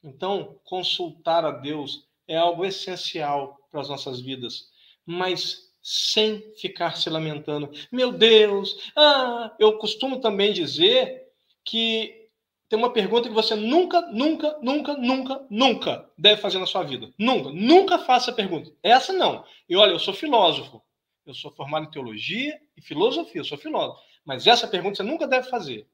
Então, consultar a Deus é algo essencial para as nossas vidas, mas sem ficar se lamentando. Meu Deus, ah, eu costumo também dizer que tem uma pergunta que você nunca, nunca, nunca, nunca, nunca deve fazer na sua vida. Nunca, nunca faça a pergunta. Essa não. E olha, eu sou filósofo. Eu sou formado em teologia e filosofia, eu sou filósofo. Mas essa pergunta você nunca deve fazer.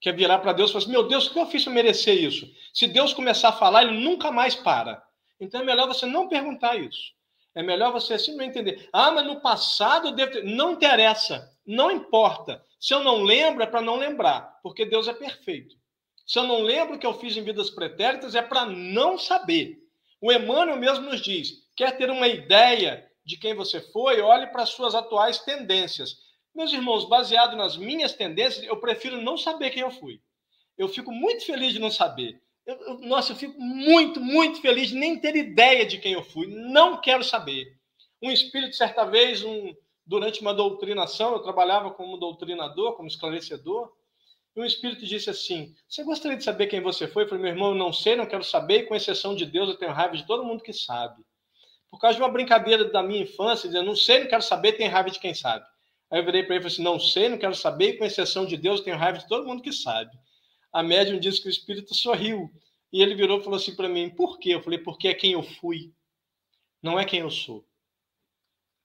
Que é virar para Deus e falar assim: meu Deus, o que eu fiz para merecer isso? Se Deus começar a falar, ele nunca mais para. Então é melhor você não perguntar isso. É melhor você simplesmente entender. Ah, mas no passado eu devo ter... Não interessa. Não importa. Se eu não lembro, é para não lembrar. Porque Deus é perfeito. Se eu não lembro o que eu fiz em vidas pretéritas, é para não saber. O Emmanuel mesmo nos diz: quer ter uma ideia de quem você foi, olhe para as suas atuais tendências. Meus irmãos, baseado nas minhas tendências, eu prefiro não saber quem eu fui. Eu fico muito feliz de não saber. Eu, eu, nossa, eu fico muito, muito feliz de nem ter ideia de quem eu fui. Não quero saber. Um espírito, certa vez, um, durante uma doutrinação, eu trabalhava como doutrinador, como esclarecedor, e um espírito disse assim: Você gostaria de saber quem você foi? Eu falei: Meu irmão, eu não sei, não quero saber, com exceção de Deus, eu tenho raiva de todo mundo que sabe. Por causa de uma brincadeira da minha infância, dizendo: Não sei, não quero saber, tenho raiva de quem sabe. Aí eu virei para ele e falei assim: Não sei, não quero saber, com exceção de Deus, tenho raiva de todo mundo que sabe. A médium disse que o espírito sorriu. E ele virou e falou assim para mim: Por quê? Eu falei: Porque é quem eu fui, não é quem eu sou.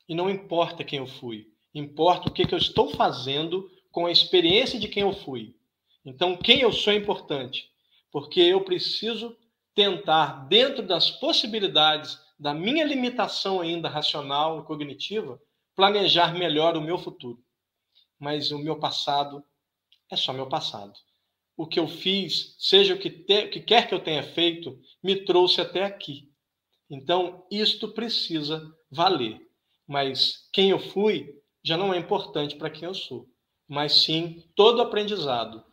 E não importa quem eu fui, importa o que, que eu estou fazendo com a experiência de quem eu fui. Então, quem eu sou é importante, porque eu preciso tentar, dentro das possibilidades da minha limitação ainda racional e cognitiva, planejar melhor o meu futuro. Mas o meu passado é só meu passado. O que eu fiz, seja o que, te, que quer que eu tenha feito, me trouxe até aqui. Então, isto precisa valer. Mas quem eu fui já não é importante para quem eu sou mas sim todo aprendizado.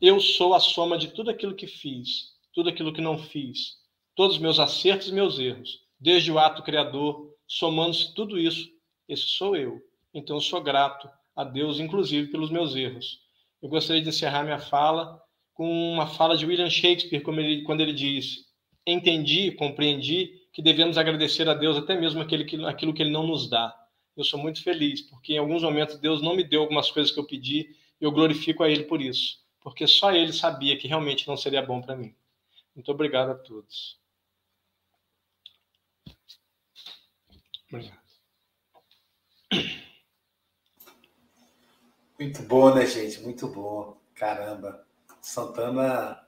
Eu sou a soma de tudo aquilo que fiz, tudo aquilo que não fiz, todos os meus acertos e meus erros, desde o ato criador, somando-se tudo isso, esse sou eu. Então eu sou grato a Deus, inclusive pelos meus erros. Eu gostaria de encerrar minha fala com uma fala de William Shakespeare, ele, quando ele diz: Entendi, compreendi que devemos agradecer a Deus até mesmo aquele que, aquilo que ele não nos dá eu sou muito feliz, porque em alguns momentos Deus não me deu algumas coisas que eu pedi, e eu glorifico a Ele por isso, porque só Ele sabia que realmente não seria bom para mim. Muito obrigado a todos. Obrigado. Muito bom, né, gente? Muito bom. Caramba. Santana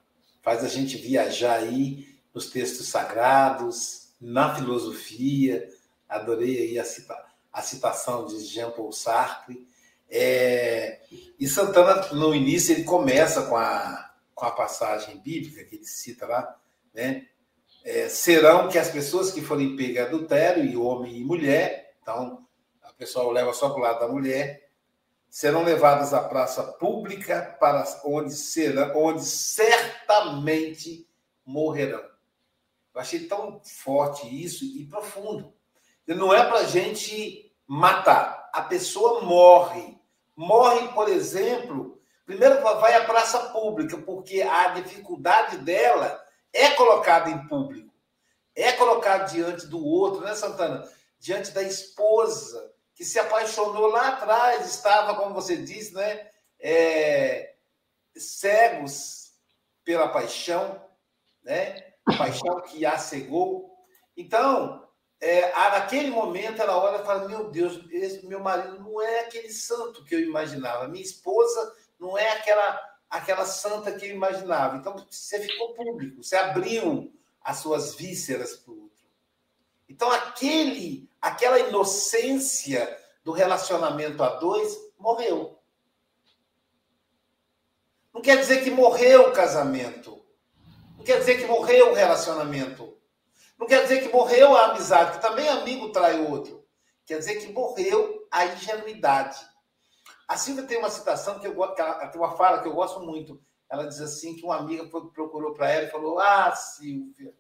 faz a gente viajar aí nos textos sagrados, na filosofia. Adorei aí a citar a citação de Jean-Paul Sartre. É, e Santana, no início, ele começa com a, com a passagem bíblica que ele cita lá, né? É, serão que as pessoas que forem pegas adultério, e homem e mulher, então a pessoa leva só para o lado da mulher, serão levadas à praça pública para onde serão, onde certamente morrerão. Eu achei tão forte isso e profundo. Não é para gente matar. A pessoa morre. Morre, por exemplo, primeiro vai à praça pública, porque a dificuldade dela é colocada em público. É colocada diante do outro, né, Santana? Diante da esposa, que se apaixonou lá atrás, estava, como você disse, né? É, cegos pela paixão, né? paixão que a cegou. Então, é, naquele momento, ela olha e fala: Meu Deus, esse meu marido não é aquele santo que eu imaginava, minha esposa não é aquela, aquela santa que eu imaginava. Então, você ficou público, você abriu as suas vísceras para o outro. Então, aquele, aquela inocência do relacionamento a dois morreu. Não quer dizer que morreu o casamento. Não quer dizer que morreu o relacionamento. Não quer dizer que morreu a amizade, que também amigo trai outro. Quer dizer que morreu a ingenuidade. A Silvia tem uma citação que eu gosto, tem uma fala que eu gosto muito. Ela diz assim que uma amiga procurou para ela e falou: Ah, Silvia,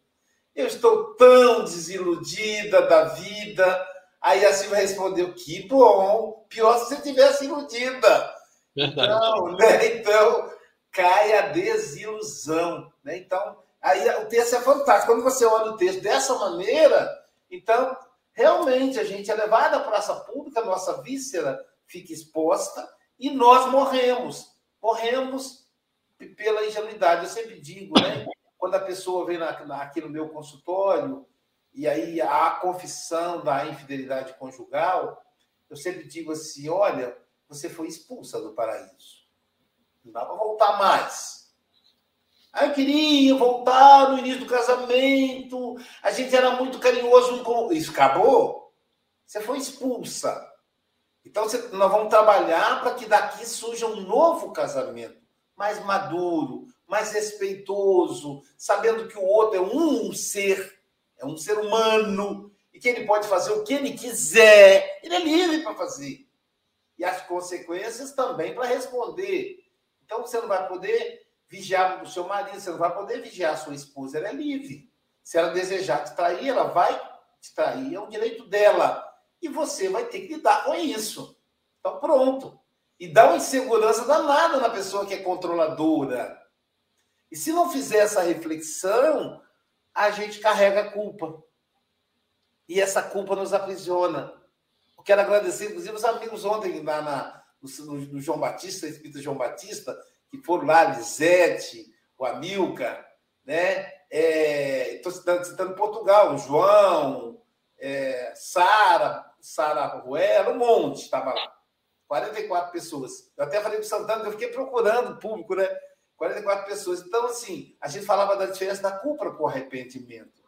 eu estou tão desiludida da vida. Aí a Silvia respondeu: Que bom, pior se você tivesse iludida. Verdade. Então, né? então cai a desilusão. Né? Então, aí o texto é fantástico. Quando você olha o texto dessa maneira, então, realmente, a gente é levado à praça pública, nossa víscera fica exposta e nós morremos. Morremos pela ingenuidade. Eu sempre digo, né? Quando a pessoa vem na, na, aqui no meu consultório e aí a confissão da infidelidade conjugal, eu sempre digo assim: olha, você foi expulsa do paraíso. Não dá para voltar mais. Aí eu queria voltar no início do casamento. A gente era muito carinhoso um com Isso acabou? Você foi expulsa. Então você... nós vamos trabalhar para que daqui surja um novo casamento, mais maduro, mais respeitoso, sabendo que o outro é um ser, é um ser humano e que ele pode fazer o que ele quiser. Ele é livre para fazer. E as consequências também para responder. Então você não vai poder vigiar o seu marido, você não vai poder vigiar a sua esposa, ela é livre. Se ela desejar te trair, ela vai te trair, é um direito dela. E você vai ter que lidar com isso. Então, pronto. E dá uma insegurança danada na pessoa que é controladora. E se não fizer essa reflexão, a gente carrega a culpa. E essa culpa nos aprisiona. Eu quero agradecer, inclusive, os amigos ontem lá na, do, João Batista, espírito João Batista, que foram lá, Lisete, o Amilcar, né? Estou é, citando, citando, Portugal, o João, é, Sara, Sara Ruela, um monte estava lá. 44 pessoas. Eu até falei para o Santana eu fiquei procurando público, né? 44 pessoas. Então, assim, a gente falava da diferença da culpa com o arrependimento.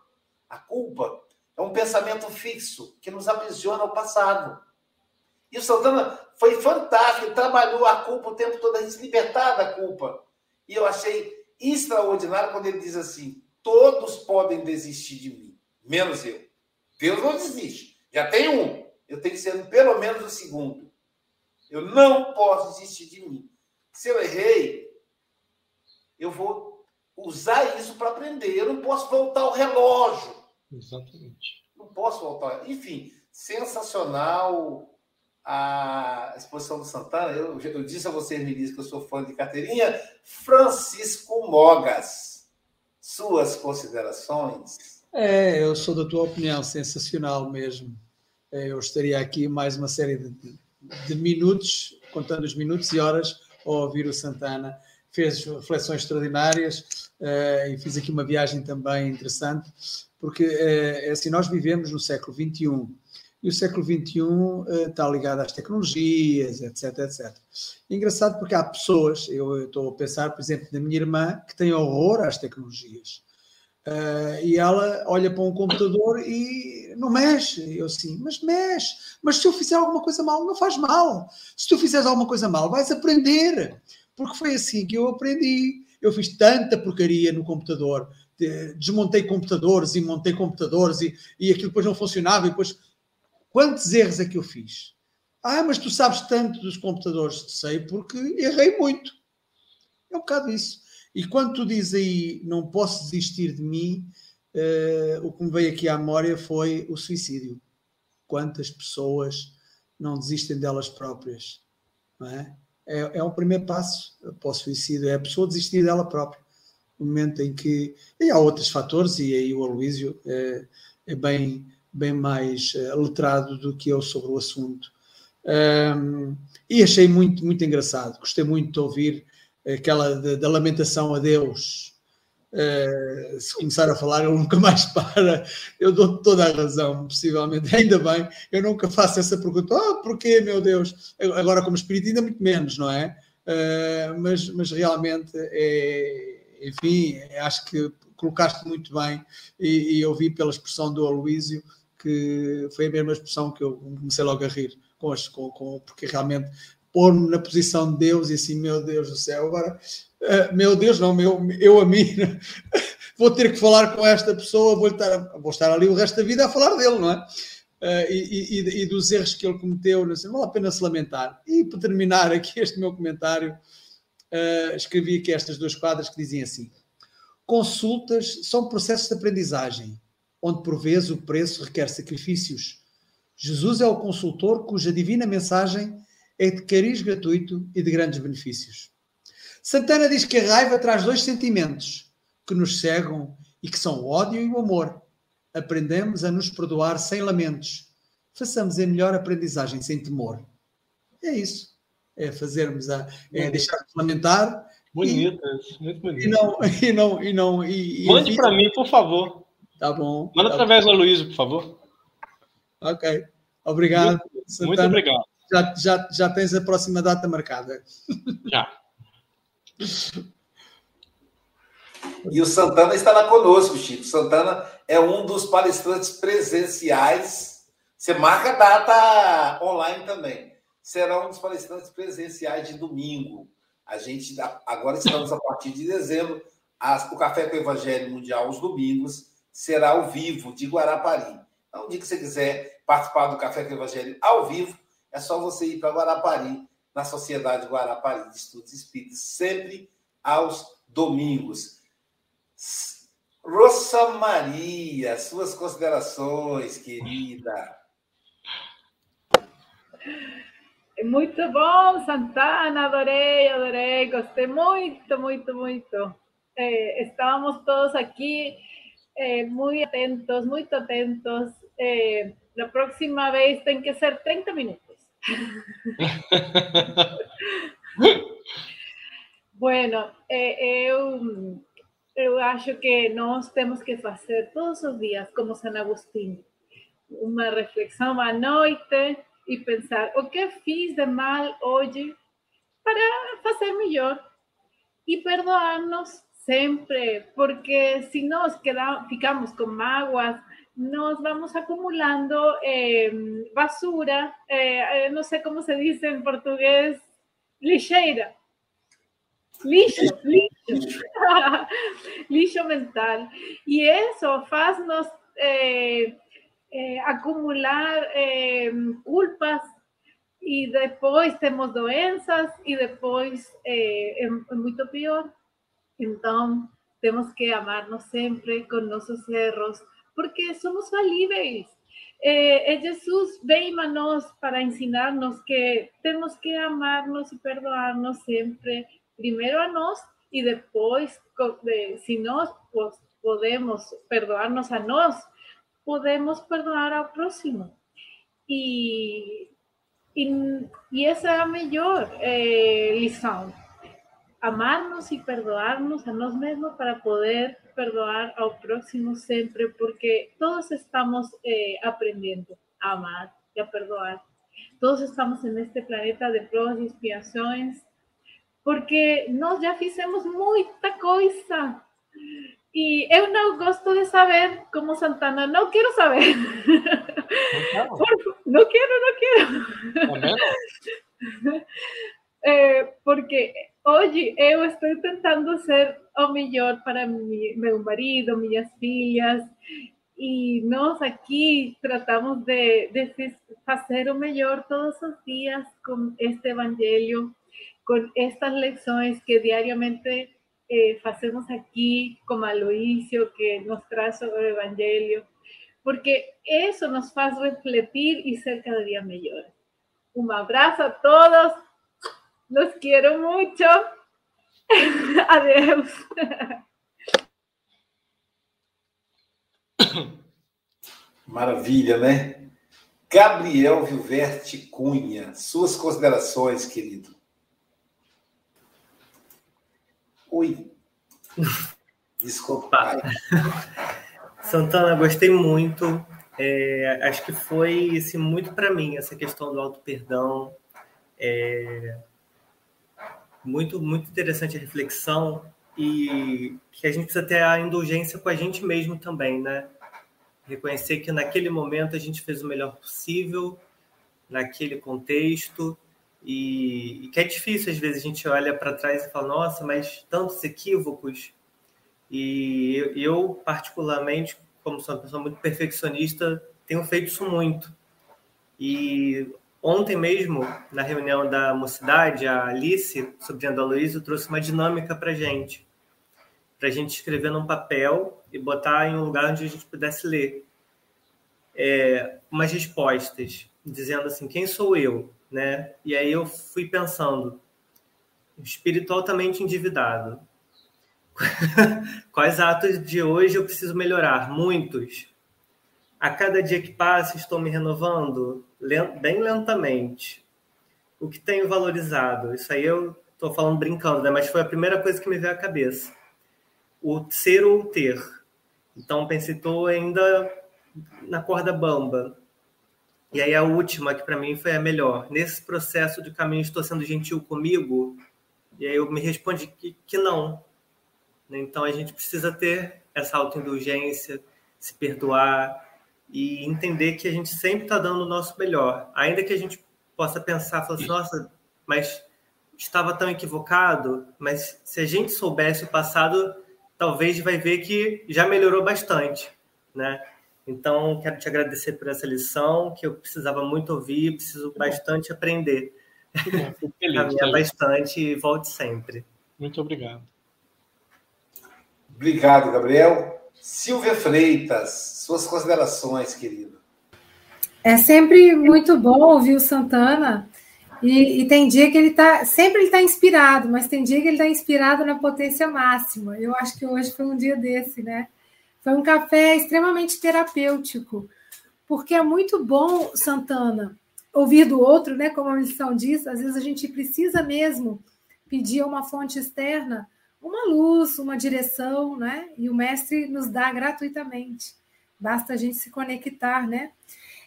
A culpa é um pensamento fixo que nos aprisiona ao passado. E o Santana foi fantástico, trabalhou a culpa o tempo todo, a gente libertar da culpa. E eu achei extraordinário quando ele diz assim: todos podem desistir de mim, menos eu. Deus não desiste. Já tem um. Eu tenho que ser pelo menos o segundo. Eu não posso desistir de mim. Se eu errei, eu vou usar isso para aprender. Eu não posso voltar o relógio. Exatamente. Não posso voltar. Enfim, sensacional a exposição do Santana, eu, eu disse a vocês início que eu sou fã de carteirinha, Francisco Mogas. Suas considerações? É, eu sou da tua opinião, sensacional mesmo. É, eu estaria aqui mais uma série de, de minutos, contando os minutos e horas, a ouvir o Santana. Fez reflexões extraordinárias uh, e fiz aqui uma viagem também interessante, porque uh, assim, nós vivemos no século XXI e o século XXI uh, eh, está ligado às tecnologias, etc, etc. É engraçado porque há pessoas, eu estou a pensar, por exemplo, na minha irmã, que tem horror às tecnologias. Uh, e ela olha para um computador e não mexe. Eu assim, mas mexe. Mas se eu fizer alguma coisa mal, não faz mal. Se tu fizeres alguma coisa mal, vais aprender. Porque foi assim que eu aprendi. Eu fiz tanta porcaria no computador, desmontei computadores e montei computadores e, e aquilo depois não funcionava e depois quantos erros é que eu fiz? Ah, mas tu sabes tanto dos computadores. Sei porque errei muito. É um bocado isso. E quando tu dizes aí não posso desistir de mim, uh, o que me veio aqui à memória foi o suicídio. Quantas pessoas não desistem delas próprias? Não é? É, é o primeiro passo para o suicídio, é a pessoa desistir dela própria. No momento em que. E há outros fatores, e aí o Aloísio é, é bem, bem mais uh, letrado do que eu sobre o assunto. Um, e achei muito, muito engraçado. Gostei muito de ouvir aquela da lamentação a Deus. Uh, se começar a falar, ele nunca mais para. Eu dou toda a razão, possivelmente. Ainda bem, eu nunca faço essa pergunta. Oh, porquê, meu Deus? Agora, como espírito, ainda muito menos, não é? Uh, mas, mas realmente, é, enfim, acho que colocaste muito bem e, e ouvi pela expressão do Aloísio que foi a mesma expressão que eu comecei logo a rir com, as, com, com porque realmente pôr-me na posição de Deus e assim, meu Deus do céu, agora, uh, meu Deus, não, meu, eu a mim, vou ter que falar com esta pessoa, vou estar, vou estar ali o resto da vida a falar dele, não é? Uh, e, e, e, dos erros que ele cometeu, não, sei, vale a pena se lamentar. E para terminar aqui este meu comentário, uh, escrevi aqui estas duas quadras que dizem assim: Consultas são processos de aprendizagem, onde por vezes o preço requer sacrifícios. Jesus é o consultor cuja divina mensagem é de cariz gratuito e de grandes benefícios. Santana diz que a raiva traz dois sentimentos que nos cegam e que são o ódio e o amor. Aprendemos a nos perdoar sem lamentos. Façamos a melhor aprendizagem sem temor. É isso. É fazermos a. É deixar-nos lamentar. Bonitas, muito bonitas. E não. E não, e não e, Mande para mim, por favor. Tá bom. Manda tá através bom. da Luísa, por favor. Ok. Obrigado. Muito, muito obrigado já, já, já tens a próxima data marcada. Já. E o Santana estará conosco, Chico. Santana é um dos palestrantes presenciais. Você marca a data online também. Será um dos palestrantes presenciais de domingo. A gente agora estamos a partir de dezembro. o Café com o Evangelho Mundial aos domingos será ao vivo de Guarapari. Então, o dia que você quiser participar do Café com o Evangelho ao vivo, é só você ir para Guarapari, na Sociedade Guarapari de Estudos Espíritas, sempre aos domingos. Rosa Maria, suas considerações, querida. Muito bom, Santana, adorei, adorei, gostei muito, muito, muito. Eh, estávamos todos aqui eh, muy atentos, muito atentos. Eh, la próxima vez tem que ser 30 minutos. Bueno, eh, eu, eu acho que nós temos que fazer todos os dias, como San Agustín, uma reflexão à noite e pensar o que fiz de mal hoje para fazer melhor? E perdoar-nos sempre, porque se nós quedamos, ficamos com mágoas, nos vamos acumulando eh, basura, eh, no sé cómo se dice en portugués, lixeira. Lixo, lixo, lixo mental. E isso faz-nos eh, eh, acumular eh, culpas e depois temos doenças e depois é, é muito pior. Então, temos que amar-nos sempre com nossos erros, porque somos falíveis. Eh, Jesús nós para ensinar-nos que temos que amar-nos e perdoar-nos sempre, primeiro a nós e depois, se nós podemos perdoar-nos a nós, podemos perdoar ao próximo. E, e, e essa é a melhor eh. Amarnos e perdoar-nos a nós mesmos para poder perdoar al próximo siempre porque todos estamos eh, aprendiendo a amar y a perdoar. Todos estamos en este planeta de pruebas y expiações porque nós já fizemos muita coisa. E eu não gosto de saber como Santana, não quero saber. Não, não quero, não quero. É, porque hoje eu estou tentando ser o melhor para mi, meu marido, minhas filhas. E nós aqui tratamos de, de fazer o melhor todos os dias com este evangelho, com estas lições que diariamente eh, fazemos aqui, como Aloísio, que nos traz o evangelho, porque isso nos faz refletir e ser cada dia melhores. Um abraço a todos, los quero muito. Adeus. Maravilha, né? Gabriel Vilverte Cunha, suas considerações, querido. Oi. Desculpa. Santana, gostei muito. É, acho que foi assim, muito para mim essa questão do auto perdão. É, muito, muito interessante a reflexão e que a gente precisa ter a indulgência com a gente mesmo também, né? Reconhecer que naquele momento a gente fez o melhor possível, naquele contexto, e, e que é difícil, às vezes, a gente olha para trás e fala, nossa, mas tantos equívocos. E eu, particularmente, como sou uma pessoa muito perfeccionista, tenho feito isso muito. E ontem mesmo, na reunião da mocidade, a Alice, sobrinha da Luísa, trouxe uma dinâmica para gente. Para a gente escrever num papel e botar em um lugar onde a gente pudesse ler. É, umas respostas, dizendo assim, quem sou eu? Né? E aí eu fui pensando, espírito altamente endividado. Quais atos de hoje eu preciso melhorar? Muitos. A cada dia que passa, estou me renovando bem lentamente. O que tenho valorizado? Isso aí eu estou falando brincando, né? mas foi a primeira coisa que me veio à cabeça. O ser ou o ter. Então, pensei, estou ainda na corda bamba. E aí a última, que para mim foi a melhor. Nesse processo de caminho, estou sendo gentil comigo? E aí eu me respondi que, que não? Então a gente precisa ter essa autoindulgência, se perdoar e entender que a gente sempre está dando o nosso melhor. Ainda que a gente possa pensar, falar assim, nossa, mas estava tão equivocado, mas se a gente soubesse o passado, talvez vai ver que já melhorou bastante, né? Então, quero te agradecer por essa lição, que eu precisava muito ouvir, preciso bastante aprender. Caminhar bastante e volte sempre. Muito obrigado. Obrigado, Gabriel. Silvia Freitas, suas considerações, querido. É sempre muito bom ouvir o Santana. E, e tem dia que ele está. Sempre ele está inspirado, mas tem dia que ele está inspirado na potência máxima. Eu acho que hoje foi um dia desse, né? Foi um café extremamente terapêutico, porque é muito bom, Santana, ouvir do outro, né? Como a missão diz, às vezes a gente precisa mesmo pedir uma fonte externa uma luz, uma direção, né? E o mestre nos dá gratuitamente. Basta a gente se conectar, né?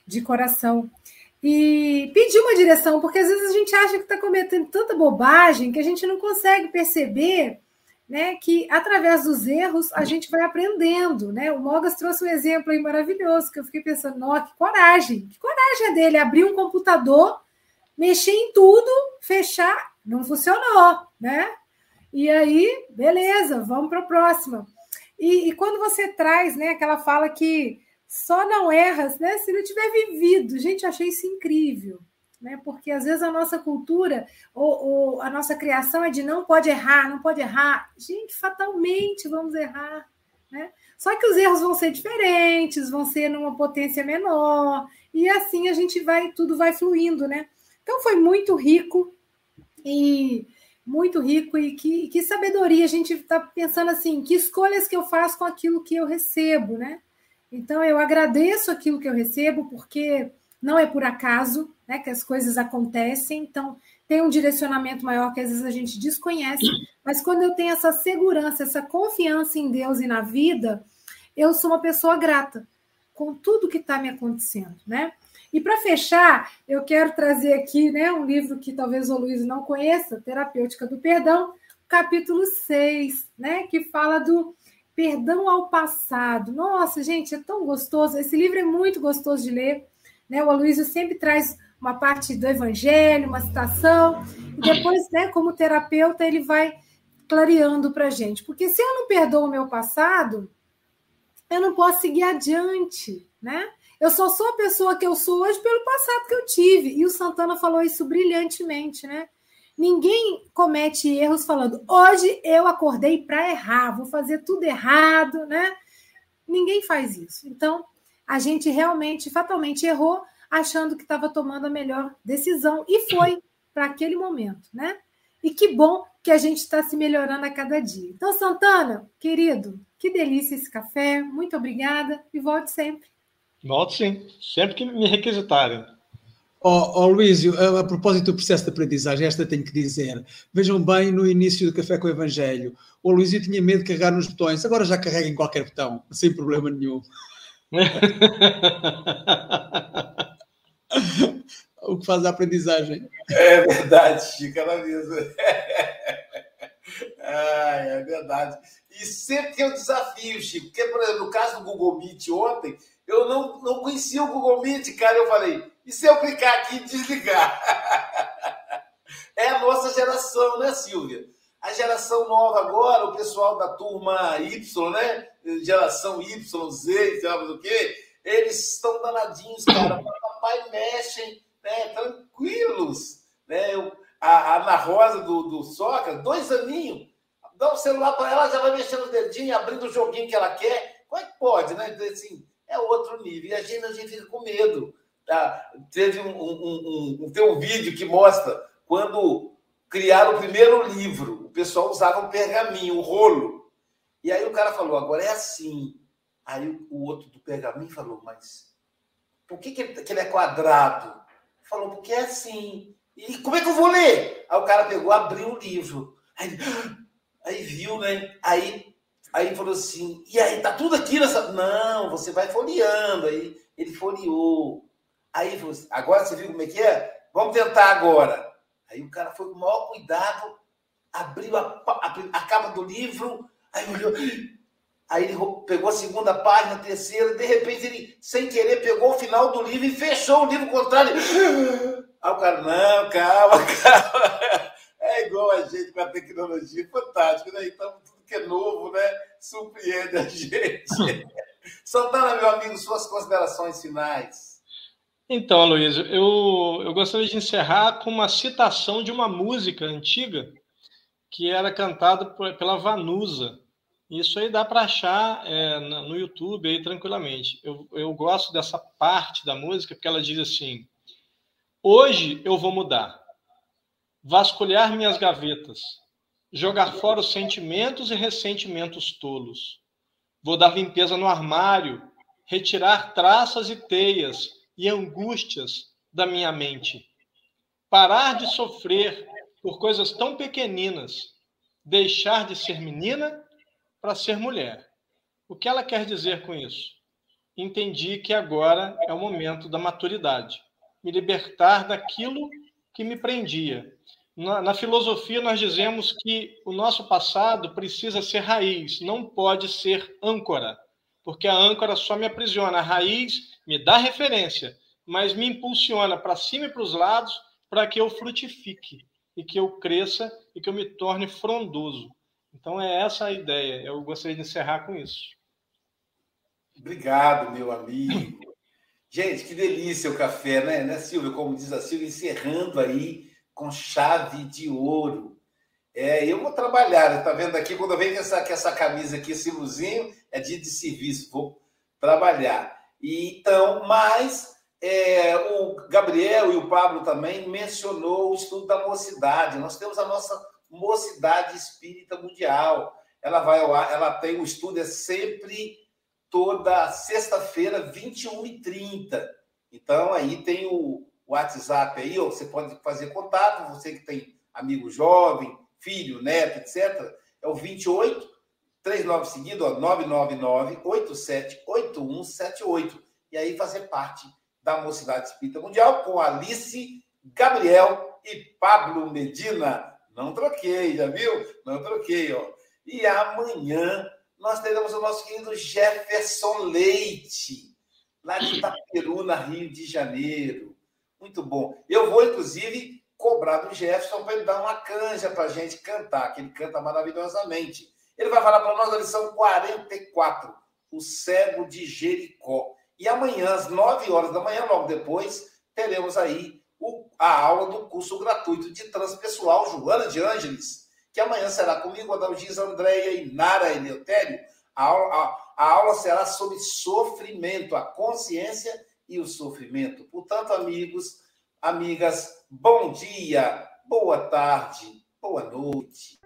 De coração. E pedir uma direção, porque às vezes a gente acha que está cometendo tanta bobagem que a gente não consegue perceber né, que através dos erros a gente vai aprendendo, né? O Mogas trouxe um exemplo aí maravilhoso que eu fiquei pensando, nossa, que coragem, que coragem é dele abrir um computador, mexer em tudo, fechar, não funcionou, né? E aí, beleza, vamos para a próxima. E, e, quando você traz né, aquela fala que só não erras né, se não tiver vivido, gente, eu achei isso incrível. Né? Porque às vezes a nossa cultura ou, ou a nossa criação é de não pode errar, não pode errar. Gente, fatalmente vamos errar. Né? Só que os erros vão ser diferentes, vão ser numa potência menor, e assim a gente vai, tudo vai fluindo, né? Então foi muito rico e muito rico e que, que sabedoria a gente está pensando assim, que escolhas que eu faço com aquilo que eu recebo, né? Então eu agradeço aquilo que eu recebo porque não é por acaso, né, que as coisas acontecem. Então tem um direcionamento maior que às vezes a gente desconhece, mas quando eu tenho essa segurança, essa confiança em Deus e na vida, eu sou uma pessoa grata com tudo que está me acontecendo, né? E para fechar, eu quero trazer aqui né, um livro que talvez o Luiz não conheça, Terapêutica do Perdão, capítulo 6, né, que fala do perdão ao passado. Nossa, gente, é tão gostoso. Esse livro é muito gostoso de ler. Né? O Aloysio sempre traz uma parte do evangelho, uma citação, e depois, né, como terapeuta, ele vai clareando para a gente. Porque se eu não perdoo o meu passado, eu não posso seguir adiante, né? Eu só sou a pessoa que eu sou hoje pelo passado que eu tive. E o Santana falou isso brilhantemente, né? Ninguém comete erros falando, hoje eu acordei para errar, vou fazer tudo errado, né? Ninguém faz isso. Então, a gente realmente, fatalmente errou, achando que estava tomando a melhor decisão. E foi para aquele momento, né? E que bom que a gente está se melhorando a cada dia. Então, Santana, querido, que delícia esse café. Muito obrigada e volte sempre. Volto sim, sempre que me requisitarem. Ó oh, oh, Luísio, a, a, propósito do processo de aprendizagem, esta tenho que dizer. Vejam bem no início do Café com o Evangelho. O Luísio tinha medo de carregar nos botões, agora já carrega em qualquer botão, sem problema nenhum. o que faz a aprendizagem. É verdade, Chico, ela mesmo. Ai, é verdade. E sempre tem um desafio, Chico, porque, por exemplo, no caso do Google Meet ontem, eu não, não conhecia o Google Meet, cara. Eu falei, e se eu clicar aqui e desligar? é a nossa geração, né, Silvia? A geração nova agora, o pessoal da turma Y, né? Geração Y, Z, sei lá o quê, eles estão danadinhos, cara. Papai mexem, né? Tranquilos. Né? a, Ana Rosa do, do Soca, dois aninhos, dá o um celular para ela, já vai mexendo o dedinho, abrindo o joguinho que ela quer. Como é que pode, né? Então, assim, é outro nível. E a gente, a gente fica com medo. Tá? Teve um, um, um, tem um vídeo que mostra quando criaram o primeiro livro, o pessoal usava um pergaminho, um rolo. E aí o cara falou, agora é assim. Aí o outro do pergaminho falou, mas por que, que ele é quadrado? Falou, porque é assim. E como é que eu vou ler? Aí o cara pegou, abriu o livro. Aí, aí viu, né? Aí Aí falou assim, e aí, tá tudo aqui nessa. Não, você vai folheando. Aí ele folheou. Aí falou assim, agora você viu como é que é? Vamos tentar agora. Aí o cara foi com o maior cuidado, abriu a, a, a capa do livro, aí olhou. Aí ele pegou a segunda página, a terceira, de repente ele, sem querer, pegou o final do livro e fechou o livro contrário. Aí o cara, não, calma, calma. É igual a gente com a tecnologia, fantástico, né? Então, que é novo, né? Surpreende a gente. Santana, meu amigo, suas considerações finais. Então, Luiz, eu, eu gostaria de encerrar com uma citação de uma música antiga que era cantada pela Vanusa. Isso aí dá para achar é, no YouTube aí tranquilamente. Eu, eu gosto dessa parte da música porque ela diz assim: Hoje eu vou mudar, vasculhar minhas gavetas, jogar fora os sentimentos e ressentimentos tolos. Vou dar limpeza no armário, retirar traças e teias e angústias da minha mente. Parar de sofrer por coisas tão pequeninas, deixar de ser menina para ser mulher. O que ela quer dizer com isso? Entendi que agora é o momento da maturidade, me libertar daquilo que me prendia, na, na, filosofia, nós dizemos que o nosso passado precisa ser raiz, não pode ser âncora, porque a âncora só me aprisiona. A raiz me dá referência, mas me impulsiona para cima e para os lados para que eu frutifique e que eu cresça e que eu me torne frondoso. Então, é essa a ideia. Eu gostaria de encerrar com isso. Obrigado, meu amigo. Gente, que delícia o café, né, né Silvio? Como diz a Silvia, encerrando aí com chave de ouro. É, eu vou trabalhar, está vendo aqui, quando com essa, essa camisa aqui, esse luzinho, é dia de serviço, vou trabalhar. E, então, mas é, o Gabriel e o Pablo também mencionou o estudo da mocidade. Nós temos a nossa mocidade espírita mundial. Ela vai ela tem o estudo é sempre toda sexta-feira, 21h30. Então, aí tem o, WhatsApp aí, ou você pode fazer contato, você que tem amigo jovem, filho, neto, etc. É o 28 39 seguido, ó, 999 878178. E aí fazer parte da Mocidade Espírita Mundial com Alice, Gabriel e Pablo Medina. Não troquei, já viu? Não troquei, ó. E amanhã nós teremos o nosso querido Jefferson Leite, lá de Itaperuna, Rio de Janeiro. Muito bom. Eu vou, inclusive, cobrar do Jefferson para ele dar uma canja para a gente cantar, que ele canta maravilhosamente. Ele vai falar para nós a lição 44, o cego de Jericó. E amanhã, às 9 horas da manhã, logo depois, teremos aí o, a aula do curso gratuito de transpessoal Joana de Ângeles, que amanhã será comigo, Adalgisa Andréia e Nara Eleutério. A aula, a, a aula será sobre sofrimento, a consciência e o sofrimento. Portanto, amigos, amigas, bom dia, boa tarde, boa noite.